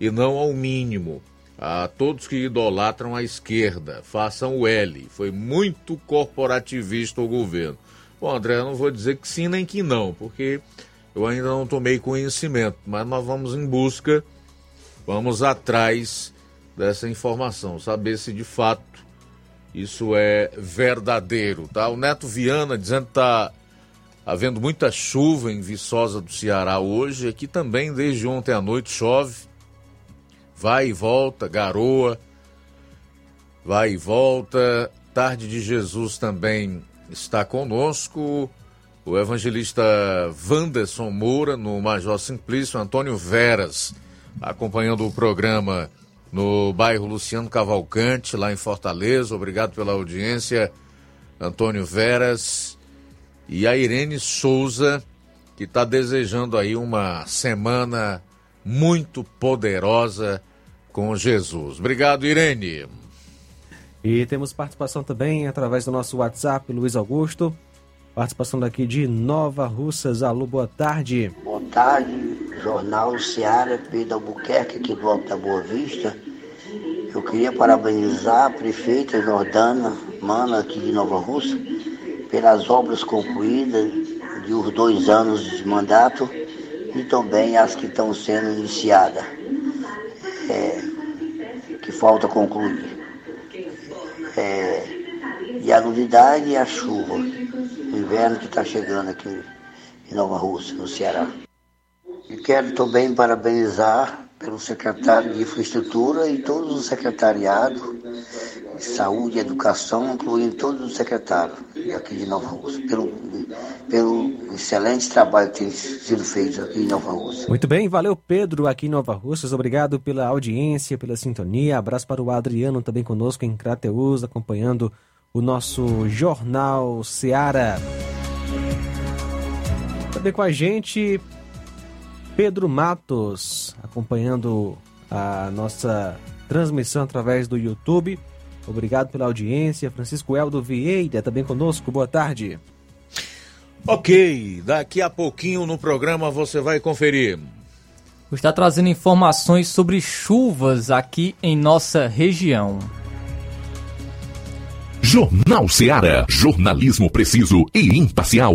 S1: e não ao mínimo. A todos que idolatram a esquerda, façam o L. Foi muito corporativista o governo. Bom, André, eu não vou dizer que sim nem que não, porque eu ainda não tomei conhecimento, mas nós vamos em busca, vamos atrás dessa informação, saber se de fato isso é verdadeiro, tá? O Neto Viana dizendo que tá havendo muita chuva em Viçosa do Ceará hoje, aqui também desde ontem à noite chove, vai e volta, garoa, vai e volta. Tarde de Jesus também está conosco. O evangelista Wanderson Moura, no Major Simplício, Antônio Veras, acompanhando o programa no bairro Luciano Cavalcante, lá em Fortaleza. Obrigado pela audiência, Antônio Veras. E a Irene Souza, que está desejando aí uma semana muito poderosa com Jesus. Obrigado, Irene.
S2: E temos participação também através do nosso WhatsApp, Luiz Augusto. Participação daqui de Nova Russas. Alô, boa tarde.
S19: Boa tarde, Jornal Seara, Pedro Albuquerque, aqui do Alto da Boa Vista. Eu queria parabenizar a prefeita Jordana Mana, aqui de Nova Russa, pelas obras concluídas de os dois anos de mandato e também as que estão sendo iniciadas, é, que falta concluir. É, e a novidade é a chuva, o inverno que está chegando aqui em Nova Rússia, no Ceará. E quero também parabenizar pelo secretário de Infraestrutura e todos os secretariados de Saúde e Educação, incluindo todos os secretários aqui de Nova Rússia, pelo, pelo excelente trabalho que tem sido feito aqui em Nova Rússia.
S2: Muito bem, valeu Pedro aqui em Nova Russas, obrigado pela audiência, pela sintonia, abraço para o Adriano também conosco em Crateus, acompanhando o nosso Jornal Seara. Também com a gente, Pedro Matos, acompanhando a nossa transmissão através do YouTube. Obrigado pela audiência. Francisco Eldo Vieira também conosco. Boa tarde.
S1: Ok, daqui a pouquinho no programa você vai conferir.
S3: Está trazendo informações sobre chuvas aqui em nossa região.
S4: Jornal Seara. Jornalismo preciso e imparcial.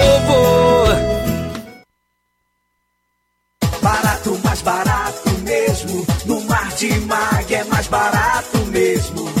S6: Barato, mais barato mesmo. No Martimag é mais barato mesmo.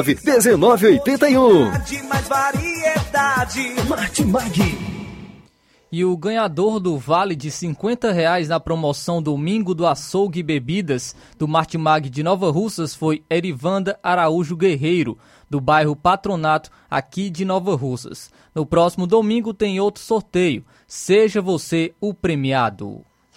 S20: 1981.
S6: De mais variedade. Martimag.
S3: E o ganhador do vale de 50 reais na promoção Domingo do Açougue e Bebidas do Martimag de Nova Russas foi Erivanda Araújo Guerreiro, do bairro Patronato, aqui de Nova Russas. No próximo domingo tem outro sorteio. Seja você o premiado.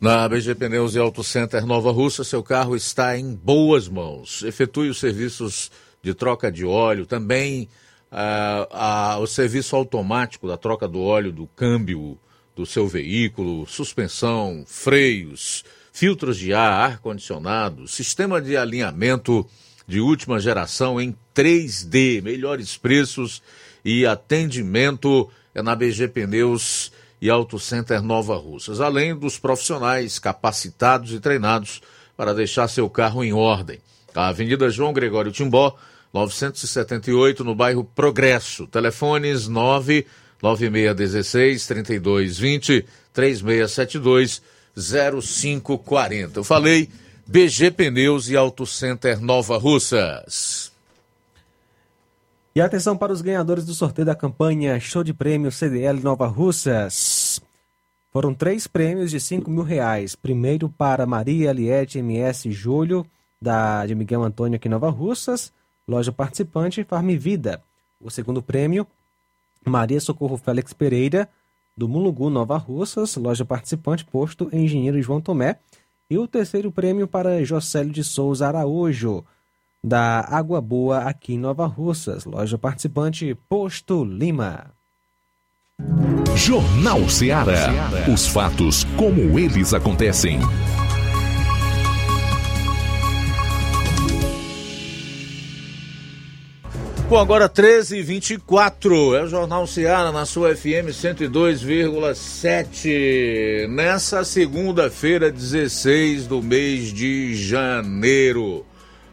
S1: Na BG Pneus e Auto Center Nova Russa, seu carro está em boas mãos. Efetue os serviços de troca de óleo, também ah, o serviço automático da troca do óleo do câmbio do seu veículo, suspensão, freios, filtros de ar, ar-condicionado, sistema de alinhamento de última geração em 3D, melhores preços e atendimento é na BG Pneus e Auto Center Nova Russas, além dos profissionais capacitados e treinados para deixar seu carro em ordem. A Avenida João Gregório Timbó, 978, no bairro Progresso. Telefones 99616 3220 3672 0540. Eu falei BG Pneus e Auto Center Nova Russas.
S2: E atenção para os ganhadores do sorteio da campanha Show de Prêmio CDL Nova Russas. Foram três prêmios de 5 mil reais. Primeiro para Maria Eliette MS Júlio, da, de Miguel Antônio aqui Nova Russas, loja participante Farm Vida. O segundo prêmio, Maria Socorro Félix Pereira, do Mulungu Nova Russas, loja participante posto Engenheiro João Tomé. E o terceiro prêmio para Jocélio de Souza Araújo, da Água Boa aqui em Nova Russas, loja participante Posto Lima.
S4: Jornal Ceará. Os fatos como eles acontecem.
S1: Bom, agora 13h24, é o Jornal Ceará na sua FM 102,7. Nessa segunda-feira, 16 do mês de janeiro.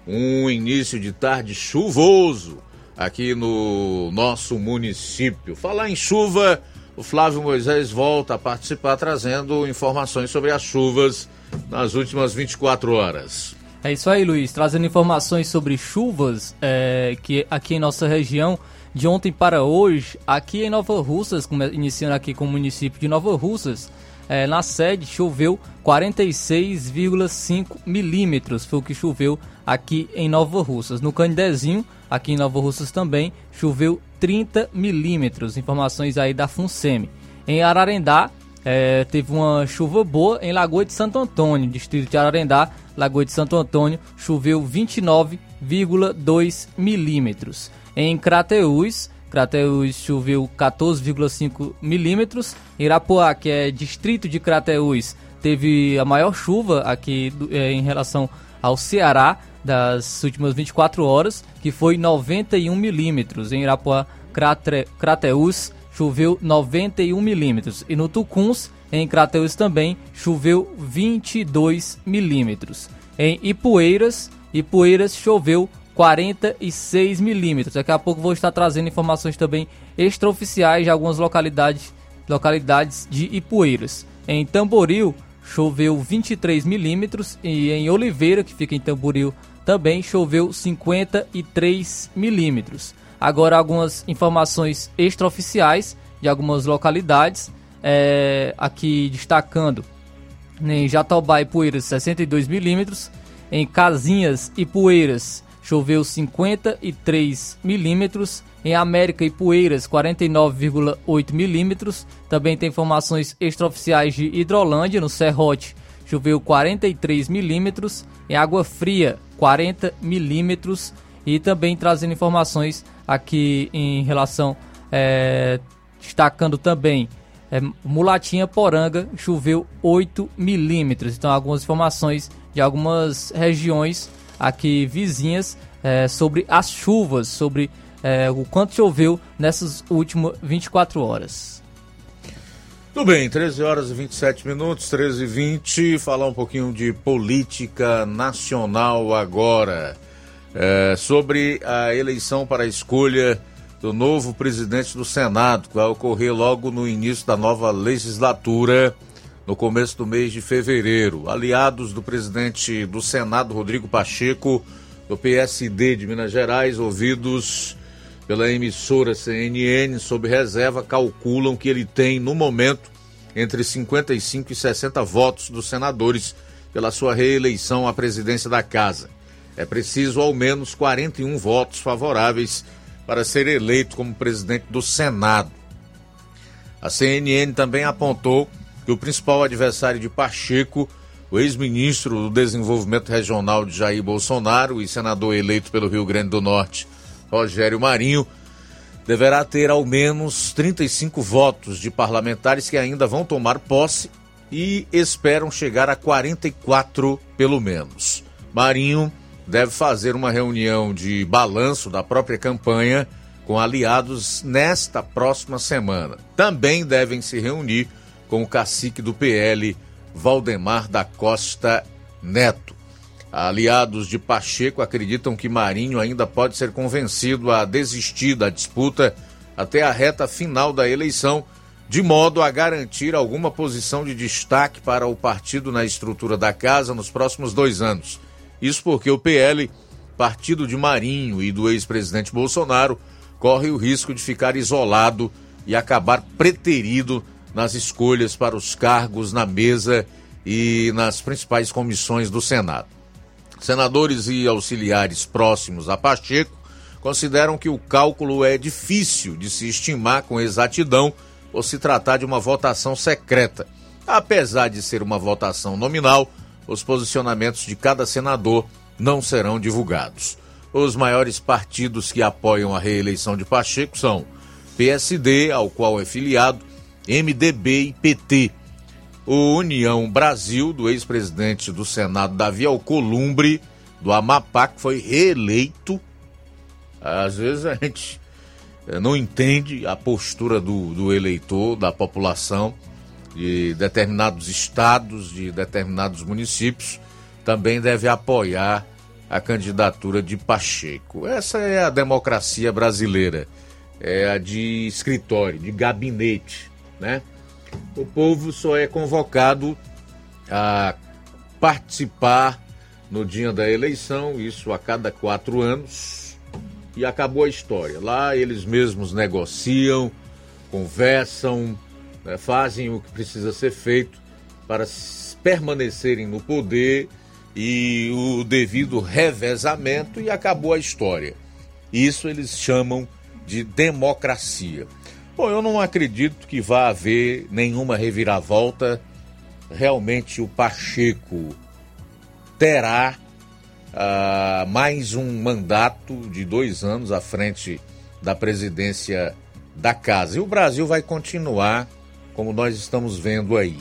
S1: Um início de tarde chuvoso aqui no nosso município. Falar em chuva, o Flávio Moisés volta a participar trazendo informações sobre as chuvas nas últimas 24 horas.
S3: É isso aí, Luiz. Trazendo informações sobre chuvas é, que aqui em nossa região, de ontem para hoje, aqui em Nova Russas, iniciando aqui com o município de Nova Russas, é, na sede choveu 46,5 milímetros, foi o que choveu aqui em Nova Russas. No Candezinho, aqui em Nova Russas também, choveu 30 milímetros, informações aí da FUNSEMI. Em Ararendá, é, teve uma chuva boa em Lagoa de Santo Antônio, distrito de Ararendá, Lagoa de Santo Antônio, choveu 29,2 milímetros. Em Crateús, Crateús choveu 14,5 milímetros. Irapuá, que é distrito de Crateús, teve a maior chuva aqui é, em relação ao Ceará das últimas 24 horas, que foi 91 milímetros. Em Irapuá, Crate, choveu 91 milímetros. E no Tucuns, em Crateús também, choveu 22 milímetros. Em Ipueiras, Ipueiras choveu 46 milímetros. Daqui a pouco vou estar trazendo informações também extraoficiais de algumas localidades, localidades de Ipueiras. Em Tamboril, choveu 23 milímetros e em Oliveira, que fica em Tamboril, também choveu 53 milímetros. Agora algumas informações extraoficiais de algumas localidades, é, aqui destacando em Jatobá e Poeiras 62 milímetros, em Casinhas e Poeiras choveu 53 milímetros, em América e Poeiras 49,8 milímetros. Também tem informações extraoficiais de Hidrolândia, no Serrote choveu 43 milímetros. Em Água Fria, 40 milímetros. E também trazendo informações aqui em relação, é, destacando também, é, Mulatinha Poranga, choveu 8 milímetros. Então, algumas informações de algumas regiões aqui vizinhas é, sobre as chuvas, sobre é, o quanto choveu nessas últimas 24 horas.
S1: Tudo bem, 13 horas e 27 minutos, 13 e 20. Falar um pouquinho de política nacional agora. É, sobre a eleição para a escolha do novo presidente do Senado, que vai ocorrer logo no início da nova legislatura, no começo do mês de fevereiro. Aliados do presidente do Senado, Rodrigo Pacheco, do PSD de Minas Gerais, ouvidos pela emissora CNN sob reserva, calculam que ele tem, no momento, entre 55 e 60 votos dos senadores pela sua reeleição à presidência da Casa. É preciso ao menos 41 votos favoráveis para ser eleito como presidente do Senado. A CNN também apontou que o principal adversário de Pacheco, o ex-ministro do Desenvolvimento Regional de Jair Bolsonaro e senador eleito pelo Rio Grande do Norte, Rogério Marinho, deverá ter ao menos 35 votos de parlamentares que ainda vão tomar posse e esperam chegar a 44 pelo menos. Marinho deve fazer uma reunião de balanço da própria campanha com aliados nesta próxima semana. Também devem se reunir com o cacique do PL, Valdemar da Costa Neto. Aliados de Pacheco acreditam que Marinho ainda pode ser convencido a desistir da disputa até a reta final da eleição, de modo a garantir alguma posição de destaque para o partido na estrutura da casa nos próximos dois anos. Isso porque o PL, partido de Marinho e do ex-presidente Bolsonaro, corre o risco de ficar isolado e acabar preterido nas escolhas para os cargos na mesa e nas principais comissões do Senado. Senadores e auxiliares próximos a Pacheco consideram que o cálculo é difícil de se estimar com exatidão ou se tratar de uma votação secreta. Apesar de ser uma votação nominal, os posicionamentos de cada senador não serão divulgados. Os maiores partidos que apoiam a reeleição de Pacheco são PSD, ao qual é filiado, MDB e PT. O União Brasil, do ex-presidente do Senado Davi Alcolumbre, do Amapá, que foi reeleito. Às vezes a gente eh, não entende a postura do, do eleitor, da população de determinados estados, de determinados municípios, também deve apoiar a candidatura de Pacheco. Essa é a democracia brasileira, é a de escritório, de gabinete, né? o povo só é convocado a participar no dia da eleição, isso a cada quatro anos, e acabou a história. Lá eles mesmos negociam, conversam, né, fazem o que precisa ser feito para permanecerem no poder e o devido revezamento e acabou a história. Isso eles chamam de democracia. Bom, eu não acredito que vá haver nenhuma reviravolta. Realmente o Pacheco terá uh, mais um mandato de dois anos à frente da presidência da casa. E o Brasil vai continuar como nós estamos vendo aí.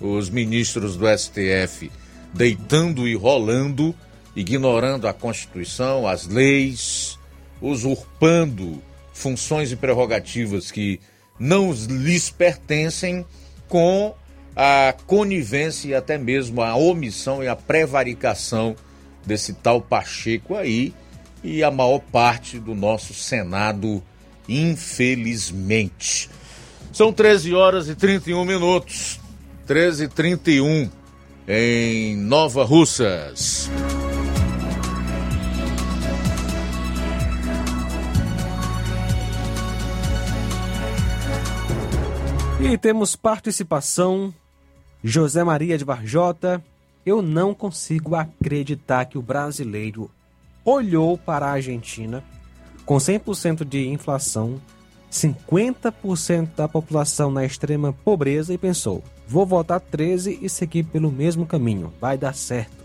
S1: Os ministros do STF deitando e rolando, ignorando a Constituição, as leis, usurpando funções e prerrogativas que não lhes pertencem com a conivência e até mesmo a omissão e a prevaricação desse tal Pacheco aí e a maior parte do nosso Senado, infelizmente. São 13 horas e 31 minutos. 13 e 31 em Nova Russas.
S2: E temos participação José Maria de Varjota. Eu não consigo acreditar que o brasileiro olhou para a Argentina com 100% de inflação, 50% da população na extrema pobreza e pensou: Vou votar 13 e seguir pelo mesmo caminho. Vai dar certo.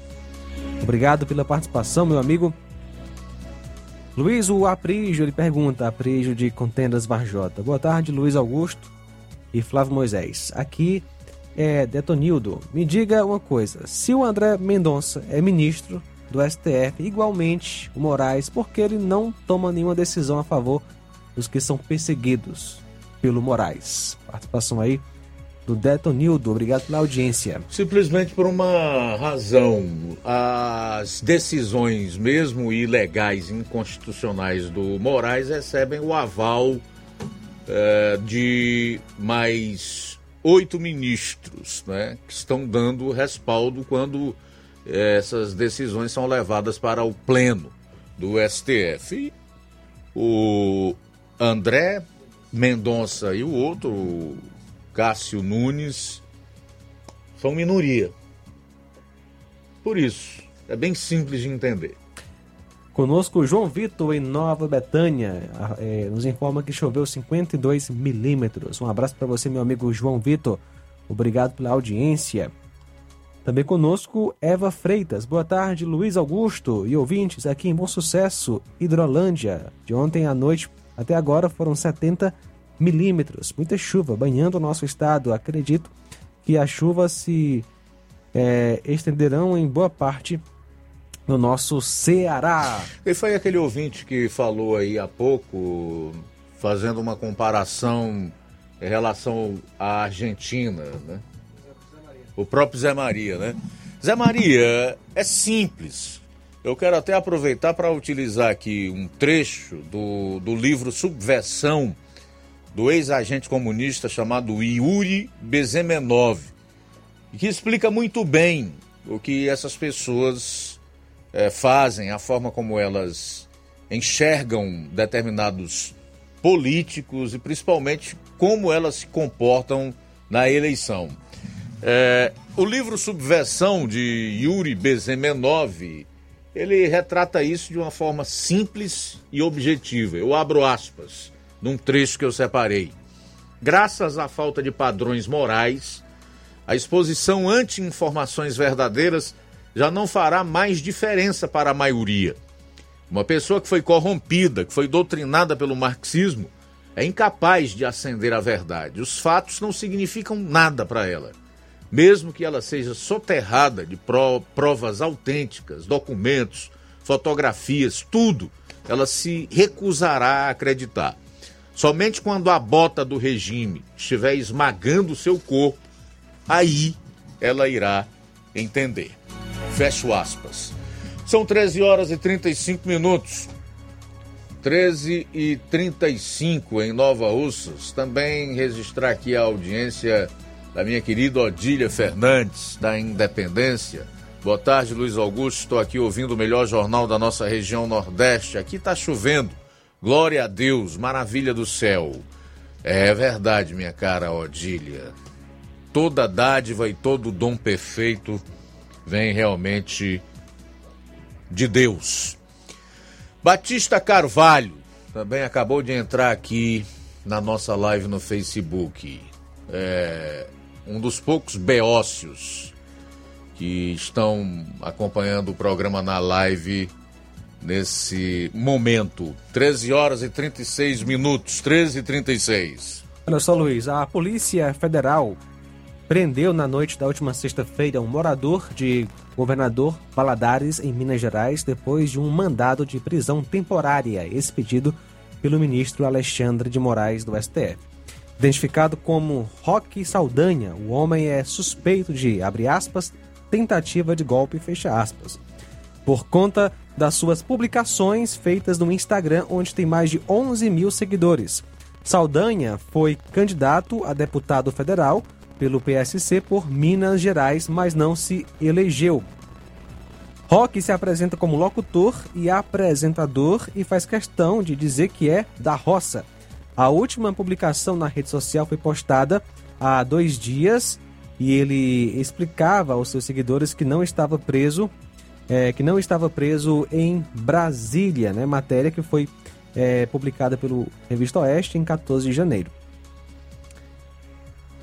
S2: Obrigado pela participação, meu amigo. Luiz o Aprígio, ele pergunta, Aprígio de Contendas Varjota. Boa tarde, Luiz Augusto e Flávio Moisés. Aqui é Detonildo. Me diga uma coisa, se o André Mendonça é ministro do STF, igualmente o Moraes, por que ele não toma nenhuma decisão a favor dos que são perseguidos pelo Moraes? Participação aí do Detonildo. Obrigado pela audiência.
S1: Simplesmente por uma razão. As decisões, mesmo ilegais, inconstitucionais do Moraes, recebem o aval eh, de mais oito ministros, né, que estão dando respaldo quando eh, essas decisões são levadas para o pleno do STF. O André Mendonça e o outro, o Cássio Nunes, são minoria. Por isso, é bem simples de entender.
S2: Conosco João Vitor em Nova Betânia. É, nos informa que choveu 52 milímetros. Um abraço para você, meu amigo João Vitor. Obrigado pela audiência. Também conosco Eva Freitas. Boa tarde, Luiz Augusto e ouvintes aqui em Bom Sucesso, Hidrolândia. De ontem à noite até agora foram 70 milímetros. Muita chuva banhando o nosso estado. Acredito que as chuvas se é, estenderão em boa parte no nosso Ceará.
S1: E foi aquele ouvinte que falou aí há pouco, fazendo uma comparação em relação à Argentina, né? O próprio Zé Maria, né? Zé Maria, é simples. Eu quero até aproveitar para utilizar aqui um trecho do, do livro Subversão, do ex-agente comunista chamado Yuri Bezemenov, que explica muito bem o que essas pessoas é, fazem, a forma como elas enxergam determinados políticos e principalmente como elas se comportam na eleição. É, o livro Subversão de Yuri Bezemenov, ele retrata isso de uma forma simples e objetiva. Eu abro aspas num trecho que eu separei. Graças à falta de padrões morais, a exposição anti-informações verdadeiras já não fará mais diferença para a maioria. Uma pessoa que foi corrompida, que foi doutrinada pelo marxismo, é incapaz de acender a verdade. Os fatos não significam nada para ela. Mesmo que ela seja soterrada de provas autênticas, documentos, fotografias, tudo, ela se recusará a acreditar. Somente quando a bota do regime estiver esmagando o seu corpo, aí ela irá entender. Fecho aspas. São 13 horas e 35 minutos. 13 e 35 em Nova Russas. Também registrar aqui a audiência da minha querida Odília Fernandes, da Independência. Boa tarde, Luiz Augusto. Estou aqui ouvindo o melhor jornal da nossa região Nordeste. Aqui está chovendo. Glória a Deus, maravilha do céu. É verdade, minha cara Odília. Toda dádiva e todo dom perfeito vem realmente de Deus. Batista Carvalho também acabou de entrar aqui na nossa live no Facebook. É um dos poucos beócios que estão acompanhando o programa na live nesse momento. 13 horas e 36 minutos, 13 e 36.
S2: Olha só, Luiz, a Polícia Federal prendeu na noite da última sexta-feira um morador de Governador Valadares, em Minas Gerais, depois de um mandado de prisão temporária expedido pelo ministro Alexandre de Moraes do STF. Identificado como Roque Saldanha, o homem é suspeito de, abre aspas, tentativa de golpe, fecha aspas, por conta das suas publicações feitas no Instagram, onde tem mais de 11 mil seguidores. Saldanha foi candidato a deputado federal pelo PSC por Minas Gerais, mas não se elegeu. Rock se apresenta como locutor e apresentador e faz questão de dizer que é da roça. A última publicação na rede social foi postada há dois dias e ele explicava aos seus seguidores que não estava preso, é, que não estava preso em Brasília, né? Matéria que foi é, publicada pelo Revista Oeste em 14 de janeiro.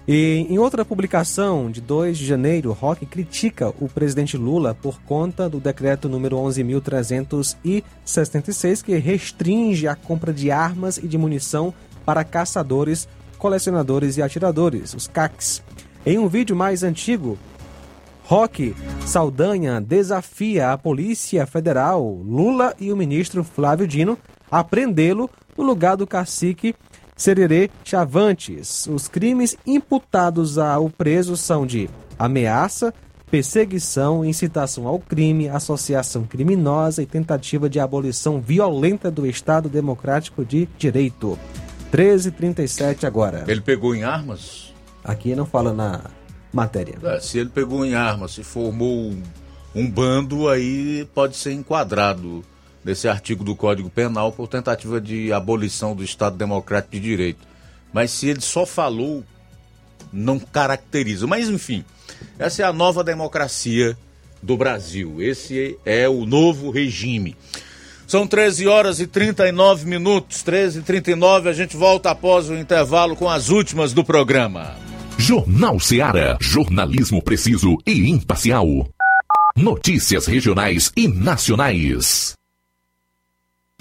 S2: E em outra publicação de 2 de janeiro, Roque critica o presidente Lula por conta do decreto número 11.366 que restringe a compra de armas e de munição para caçadores, colecionadores e atiradores, os CACs. Em um vídeo mais antigo, Roque Saldanha desafia a Polícia Federal, Lula e o ministro Flávio Dino a prendê-lo no lugar do cacique Sererê Chavantes. Os crimes imputados ao preso são de ameaça, perseguição, incitação ao crime, associação criminosa e tentativa de abolição violenta do Estado Democrático de Direito. 13h37 agora.
S1: Ele pegou em armas?
S2: Aqui não fala na matéria.
S1: É, se ele pegou em armas, se formou um, um bando, aí pode ser enquadrado nesse artigo do Código Penal por tentativa de abolição do Estado Democrático de Direito. Mas se ele só falou, não caracteriza. Mas enfim, essa é a nova democracia do Brasil. Esse é o novo regime. São 13 horas e 39 minutos, 13 e 39 a gente volta após o intervalo com as últimas do programa.
S4: Jornal Seara, jornalismo preciso e imparcial. Notícias regionais e nacionais.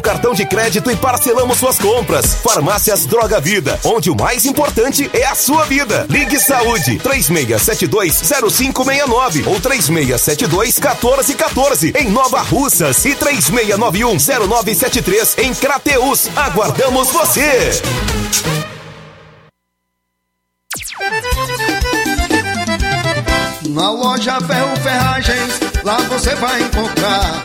S10: cartão de crédito e parcelamos suas compras. Farmácias Droga Vida, onde o mais importante é a sua vida. Ligue Saúde 36720569 ou 36721414 em Nova Russas e 36910973 em Crateus. Aguardamos você.
S21: Na loja Ferro Ferragens, lá você vai encontrar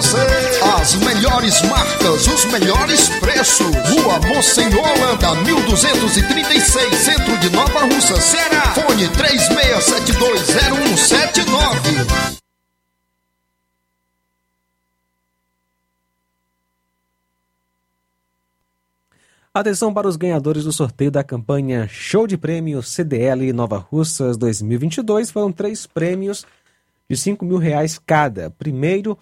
S21: você. As melhores marcas, os melhores preços. Rua Monsenhor Holanda, 1236, centro de Nova Russa, Ceará. Fone 36720179.
S2: Atenção para os ganhadores do sorteio da campanha Show de Prêmio CDL Nova Russas 2022. Foram três prêmios de 5 mil reais cada. Primeiro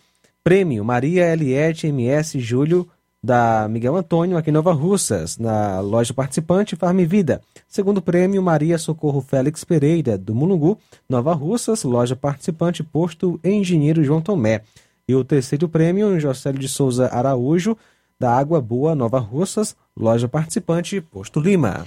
S2: prêmio Maria Eliette MS Júlio da Miguel Antônio aqui em Nova Russas, na loja participante Farm Vida. Segundo prêmio Maria Socorro Félix Pereira do Mulungu, Nova Russas, loja participante Posto Engenheiro João Tomé. E o terceiro prêmio Jocélio de Souza Araújo da Água Boa Nova Russas, loja participante Posto Lima.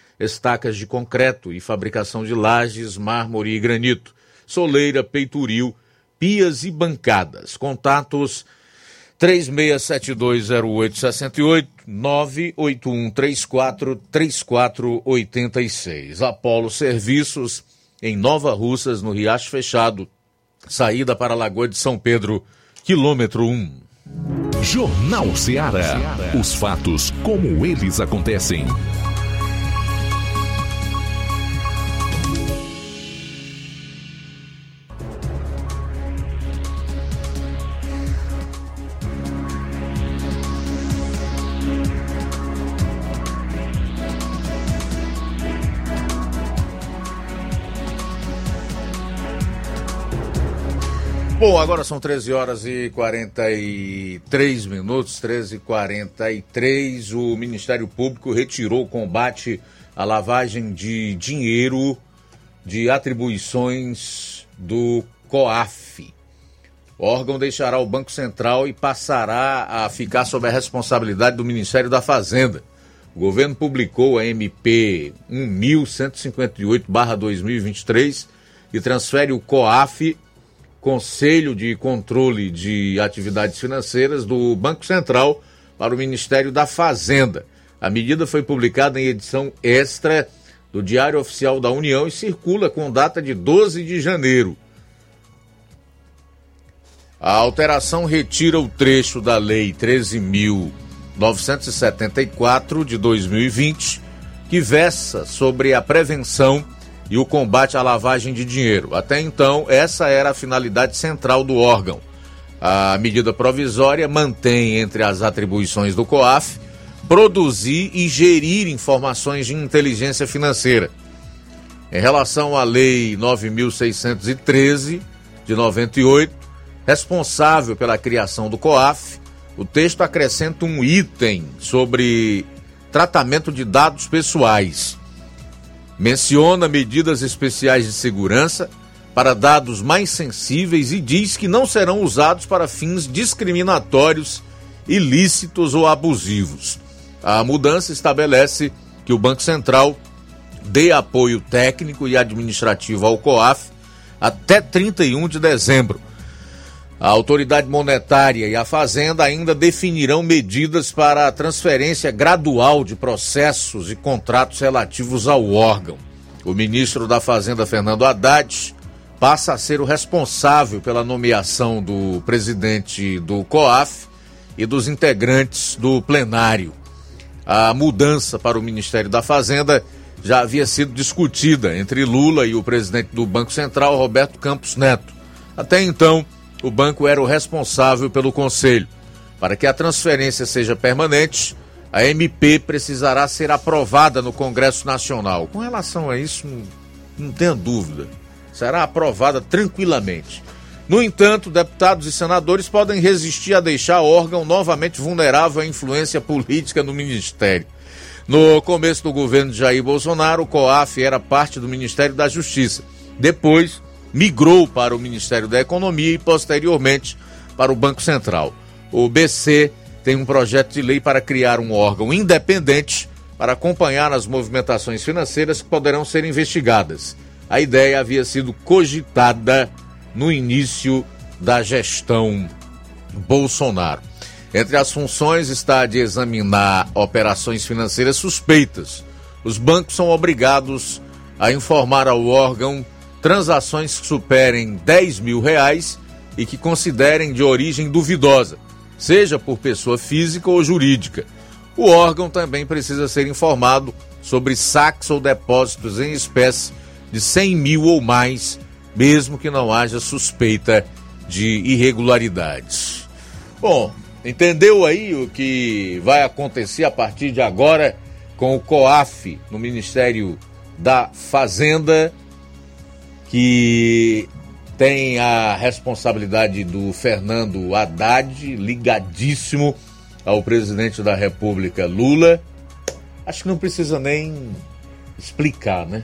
S1: estacas de concreto e fabricação de lajes, mármore e granito, soleira, peitoril, pias e bancadas. Contatos 36720868 981343486. Apolo Serviços em Nova Russas, no Riacho Fechado. Saída para a Lagoa de São Pedro, quilômetro 1.
S4: Jornal Ceará. Os fatos como eles acontecem.
S1: Bom, agora são 13 horas e 43 minutos, 13 e 43. O Ministério Público retirou o combate à lavagem de dinheiro de atribuições do COAF. O órgão deixará o Banco Central e passará a ficar sob a responsabilidade do Ministério da Fazenda. O governo publicou a MP 1158-2023 e transfere o COAF Conselho de Controle de Atividades Financeiras do Banco Central para o Ministério da Fazenda. A medida foi publicada em edição extra do Diário Oficial da União e circula com data de 12 de janeiro. A alteração retira o trecho da Lei 13.974 de 2020, que versa sobre a prevenção e o combate à lavagem de dinheiro. Até então, essa era a finalidade central do órgão. A medida provisória mantém entre as atribuições do COAF produzir e gerir informações de inteligência financeira. Em relação à Lei 9613 de 98, responsável pela criação do COAF, o texto acrescenta um item sobre tratamento de dados pessoais menciona medidas especiais de segurança para dados mais sensíveis e diz que não serão usados para fins discriminatórios, ilícitos ou abusivos. A mudança estabelece que o Banco Central dê apoio técnico e administrativo ao COAF até 31 de dezembro. A autoridade monetária e a Fazenda ainda definirão medidas para a transferência gradual de processos e contratos relativos ao órgão. O ministro da Fazenda, Fernando Haddad, passa a ser o responsável pela nomeação do presidente do COAF e dos integrantes do plenário. A mudança para o Ministério da Fazenda já havia sido discutida entre Lula e o presidente do Banco Central, Roberto Campos Neto. Até então, o banco era o responsável pelo conselho. Para que a transferência seja permanente, a MP precisará ser aprovada no Congresso Nacional. Com relação a isso, não, tenha dúvida. Será aprovada tranquilamente. No entanto, deputados e senadores podem resistir a deixar o órgão novamente vulnerável à influência política no Ministério. No começo do governo de Jair Bolsonaro, o COAF era parte do Ministério da Justiça. Depois, migrou para o Ministério da Economia e posteriormente para o Banco Central. O BC tem um projeto de lei para criar um órgão independente para acompanhar as movimentações financeiras que poderão ser investigadas. A ideia havia sido cogitada no início da gestão Bolsonaro. Entre as funções está de examinar operações financeiras suspeitas. Os bancos são obrigados a informar ao órgão transações que superem 10 mil reais e que considerem de origem duvidosa, seja por pessoa física ou jurídica. O órgão também precisa ser informado sobre saques ou depósitos em espécie de 100 mil ou mais, mesmo que não haja suspeita de irregularidades. Bom, entendeu aí o que vai acontecer a partir de agora com o COAF no Ministério da Fazenda que tem a responsabilidade do Fernando Haddad, ligadíssimo ao presidente da República Lula. Acho que não precisa nem explicar, né?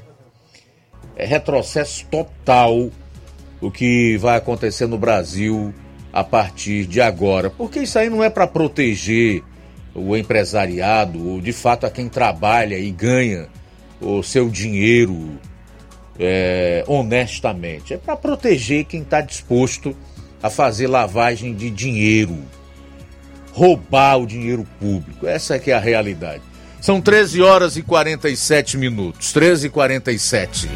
S1: É retrocesso total o que vai acontecer no Brasil a partir de agora. Porque isso aí não é para proteger o empresariado, ou de fato a quem trabalha e ganha o seu dinheiro é, honestamente. É para proteger quem está disposto a fazer lavagem de dinheiro, roubar o dinheiro público. Essa é que é a realidade. São 13 horas e 47 minutos. 13 e 47.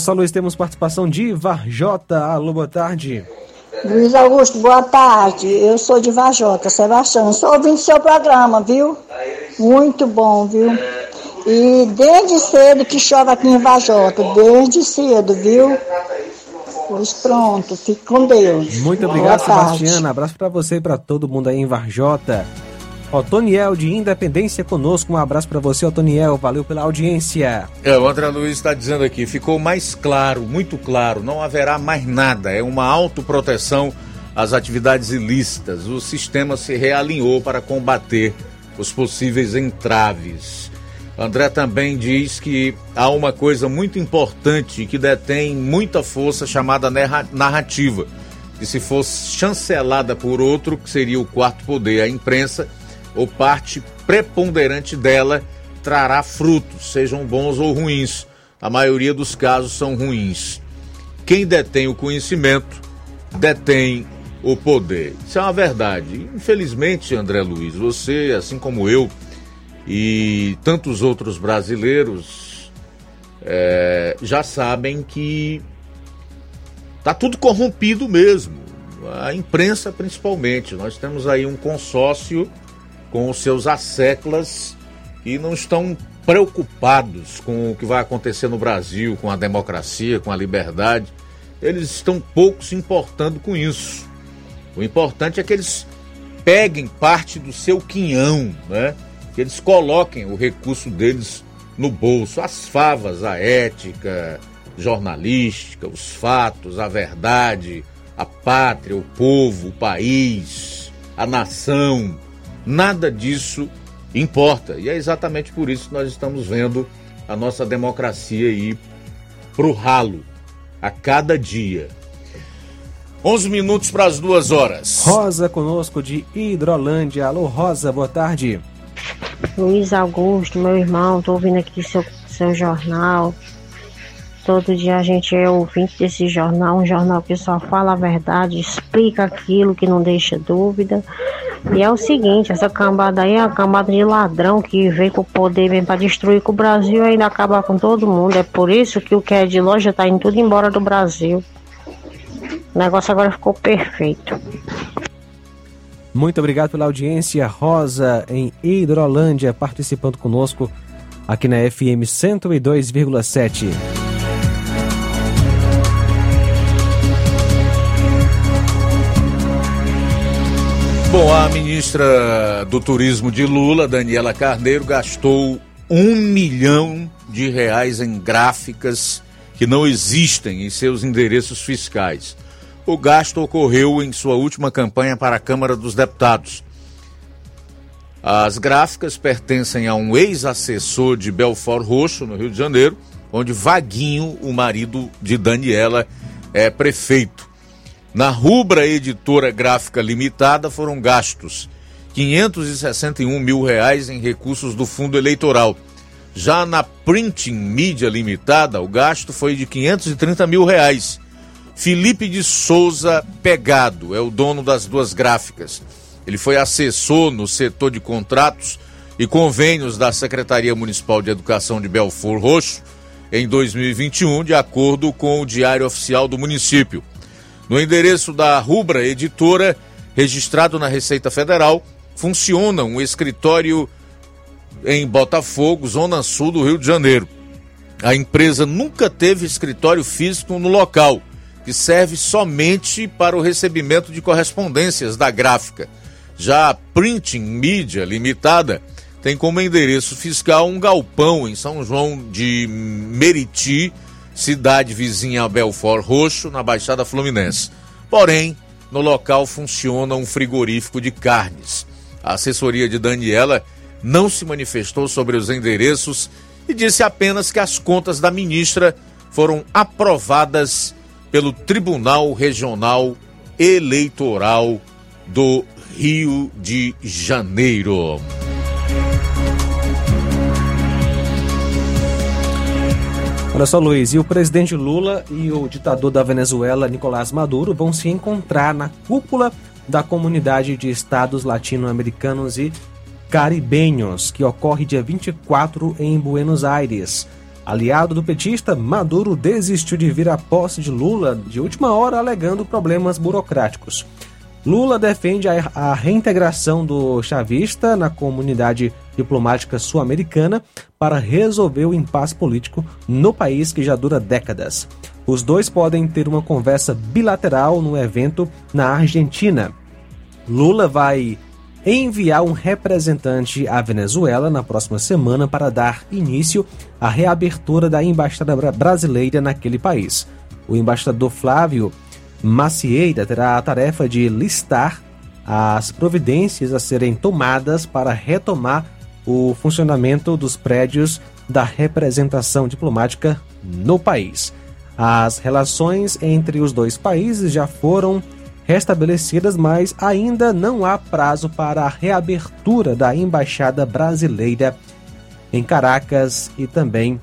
S2: Só, Luiz, temos participação de Varjota. Alô, boa tarde.
S22: Luiz Augusto, boa tarde. Eu sou de Vajota, Sebastião. Estou ouvindo seu programa, viu? Muito bom, viu? E desde cedo que chove aqui em Vajota, desde cedo, viu? Pois pronto, fique com Deus.
S2: Muito obrigado. Sebastiana. Abraço pra você e pra todo mundo aí em Varjota. Otoniel de Independência conosco. Um abraço pra você, Otoniel. Valeu pela audiência.
S1: É, o André Luiz está dizendo aqui, ficou mais claro, muito claro, não haverá mais nada, é uma autoproteção às atividades ilícitas. O sistema se realinhou para combater os possíveis entraves. André também diz que há uma coisa muito importante que detém muita força chamada narra- narrativa. E se fosse chancelada por outro, que seria o quarto poder, a imprensa, ou parte preponderante dela, trará frutos, sejam bons ou ruins. A maioria dos casos são ruins. Quem detém o conhecimento detém o poder. Isso é uma verdade. Infelizmente, André Luiz, você, assim como eu e tantos outros brasileiros, é, já sabem que tá tudo corrompido mesmo. A imprensa, principalmente. Nós temos aí um consórcio com os seus asseclas que não estão preocupados com o que vai acontecer no Brasil, com a democracia, com a liberdade. Eles estão pouco se importando com isso. O importante é que eles peguem parte do seu quinhão, né? Que eles coloquem o recurso deles no bolso, as favas, a ética jornalística, os fatos, a verdade, a pátria, o povo, o país, a nação. Nada disso importa. E é exatamente por isso que nós estamos vendo a nossa democracia ir pro ralo a cada dia. 11 minutos para as duas horas.
S2: Rosa conosco de Hidrolândia. Alô, Rosa, boa tarde.
S23: Luiz Augusto, meu irmão, tô ouvindo aqui seu, seu jornal. Todo dia a gente é ouvinte desse jornal, um jornal que só fala a verdade, explica aquilo que não deixa dúvida. E é o seguinte, essa cambada aí é uma cambada de ladrão que veio com o poder mesmo pra destruir com o Brasil e ainda acabar com todo mundo. É por isso que o que é de loja tá indo tudo embora do Brasil. O negócio agora ficou perfeito.
S2: Muito obrigado pela audiência. Rosa em Hidrolândia participando conosco aqui na FM 102,7.
S1: Bom, a ministra do Turismo de Lula, Daniela Carneiro, gastou um milhão de reais em gráficas que não existem em seus endereços fiscais. O gasto ocorreu em sua última campanha para a Câmara dos Deputados. As gráficas pertencem a um ex-assessor de Belfort Roxo, no Rio de Janeiro, onde Vaguinho, o marido de Daniela, é prefeito. Na Rubra Editora Gráfica Limitada foram gastos 561 mil reais em recursos do fundo eleitoral. Já na Printing Mídia Limitada, o gasto foi de 530 mil reais. Felipe de Souza Pegado é o dono das duas gráficas. Ele foi assessor no setor de contratos e convênios da Secretaria Municipal de Educação de Belfor Roxo em 2021, de acordo com o Diário Oficial do município. No endereço da Rubra Editora, registrado na Receita Federal, funciona um escritório em Botafogo, zona sul do Rio de Janeiro. A empresa nunca teve escritório físico no local, que serve somente para o recebimento de correspondências da gráfica. Já a Printing Media Limitada tem como endereço fiscal um galpão em São João de Meriti, cidade vizinha a Belfort Roxo, na Baixada Fluminense. Porém, no local funciona um frigorífico de carnes. A assessoria de Daniela não se manifestou sobre os endereços e disse apenas que as contas da ministra foram aprovadas pelo Tribunal Regional Eleitoral do Rio de Janeiro.
S2: Olha só, Luiz, e o presidente Lula e o ditador da Venezuela, Nicolás Maduro, vão se encontrar na cúpula da comunidade de estados latino-americanos e caribenhos, que ocorre dia 24 em Buenos Aires. Aliado do petista, Maduro desistiu de vir à posse de Lula de última hora, alegando problemas burocráticos. Lula defende a, reintegração do chavista na comunidade diplomática sul-americana para resolver o impasse político no país que já dura décadas. Os dois podem ter uma conversa bilateral no evento na Argentina. Lula vai enviar um representante à Venezuela na próxima semana para dar início à reabertura da embaixada brasileira naquele país. O embaixador Flávio Macieira terá a tarefa de listar as providências a serem tomadas para retomar o funcionamento dos prédios da representação diplomática no país. As relações entre os dois países já foram restabelecidas, mas ainda não há prazo para a reabertura da embaixada brasileira em Caracas e também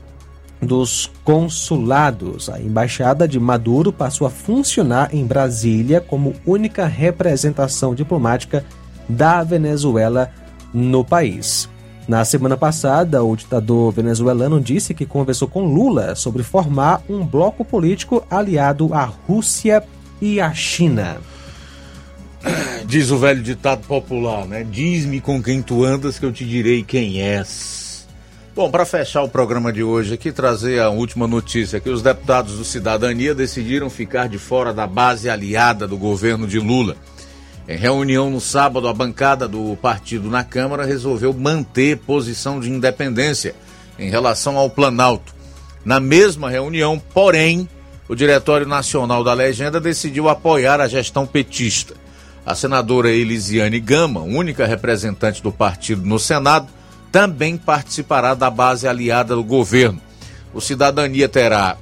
S2: dos consulados. A embaixada de Maduro passou a funcionar em Brasília como única representação diplomática da Venezuela no país. Na semana passada, o ditador venezuelano disse que conversou com Lula sobre formar um bloco político aliado à Rússia e à China. [clears throat]
S1: Diz o velho ditado popular, né? Diz-me com quem tu andas que eu te direi quem és. Bom, para fechar o programa de hoje aqui, trazer a última notícia que os deputados do Cidadania decidiram ficar de fora da base aliada do governo de Lula. Em reunião no sábado, a bancada do partido na Câmara resolveu manter posição de independência em relação ao Planalto. Na mesma reunião, porém, o Diretório Nacional da Legenda decidiu apoiar a gestão petista. A senadora Elisiane Gama, única representante do partido no Senado, também participará da base aliada do governo. O Cidadania terá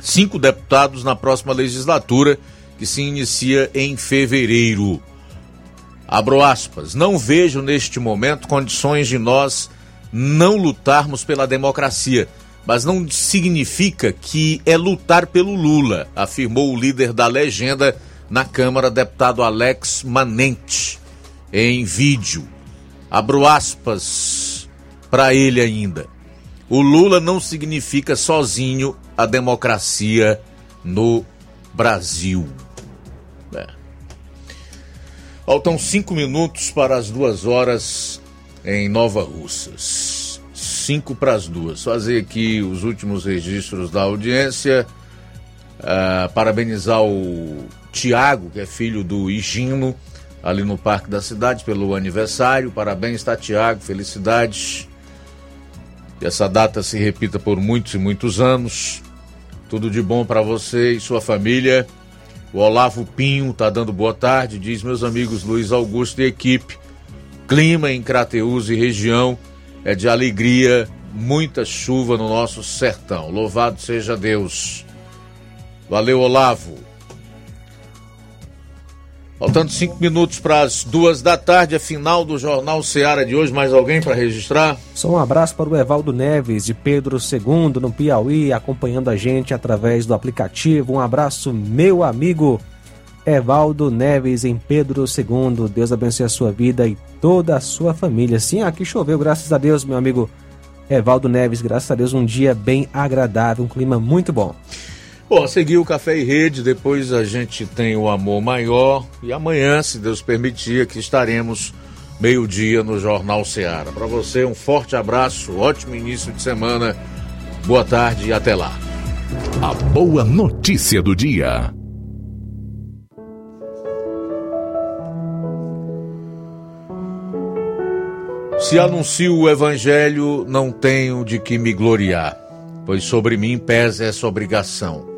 S1: cinco deputados na próxima legislatura, que se inicia em fevereiro. Abro aspas, não vejo neste momento condições de nós não lutarmos pela democracia, mas não significa que é lutar pelo Lula, afirmou o líder da legenda na Câmara, deputado Alex Manente, em vídeo. Abro aspas para ele ainda. O Lula não significa sozinho a democracia no Brasil. Faltam cinco minutos para as duas horas em Nova Russas. Cinco para as duas. Fazer aqui os últimos registros da audiência. Uh, parabenizar o Tiago, que é filho do Higino, ali no Parque da Cidade, pelo aniversário. Parabéns, tá, Tiago? Felicidades. Que essa data se repita por muitos e muitos anos. Tudo de bom para você e sua família. O Olavo Pinho está dando boa tarde, diz meus amigos Luiz Augusto e equipe. Clima em Crateús e região é de alegria, muita chuva no nosso sertão. Louvado seja Deus. Valeu, Olavo. Faltando cinco minutos para as duas da tarde, a final do Jornal Seara de hoje. Mais alguém para registrar?
S2: Só um abraço para o Evaldo Neves, de Pedro II, no Piauí, acompanhando a gente através do aplicativo. Um abraço, meu amigo Evaldo Neves, em Pedro II. Deus abençoe a sua vida e toda a sua família. Sim, aqui choveu, graças a Deus, meu amigo Evaldo Neves. Graças a Deus, um dia bem agradável, um clima muito bom.
S1: Bom, seguir o Café e Rede, depois a gente tem o Amor Maior e amanhã, se Deus permitir, aqui estaremos meio-dia no Jornal Ceará. Para você, um forte abraço, ótimo início de semana, boa tarde e até lá.
S4: A boa notícia do dia.
S1: Se anuncio o Evangelho, não tenho de que me gloriar pois sobre mim pesa essa obrigação.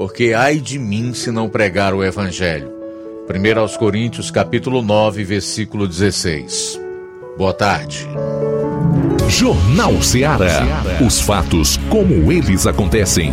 S1: Porque ai de mim se não pregar o evangelho. 1 aos Coríntios, capítulo 9, versículo 16. Boa tarde.
S4: Jornal Ceará. Os fatos como eles acontecem.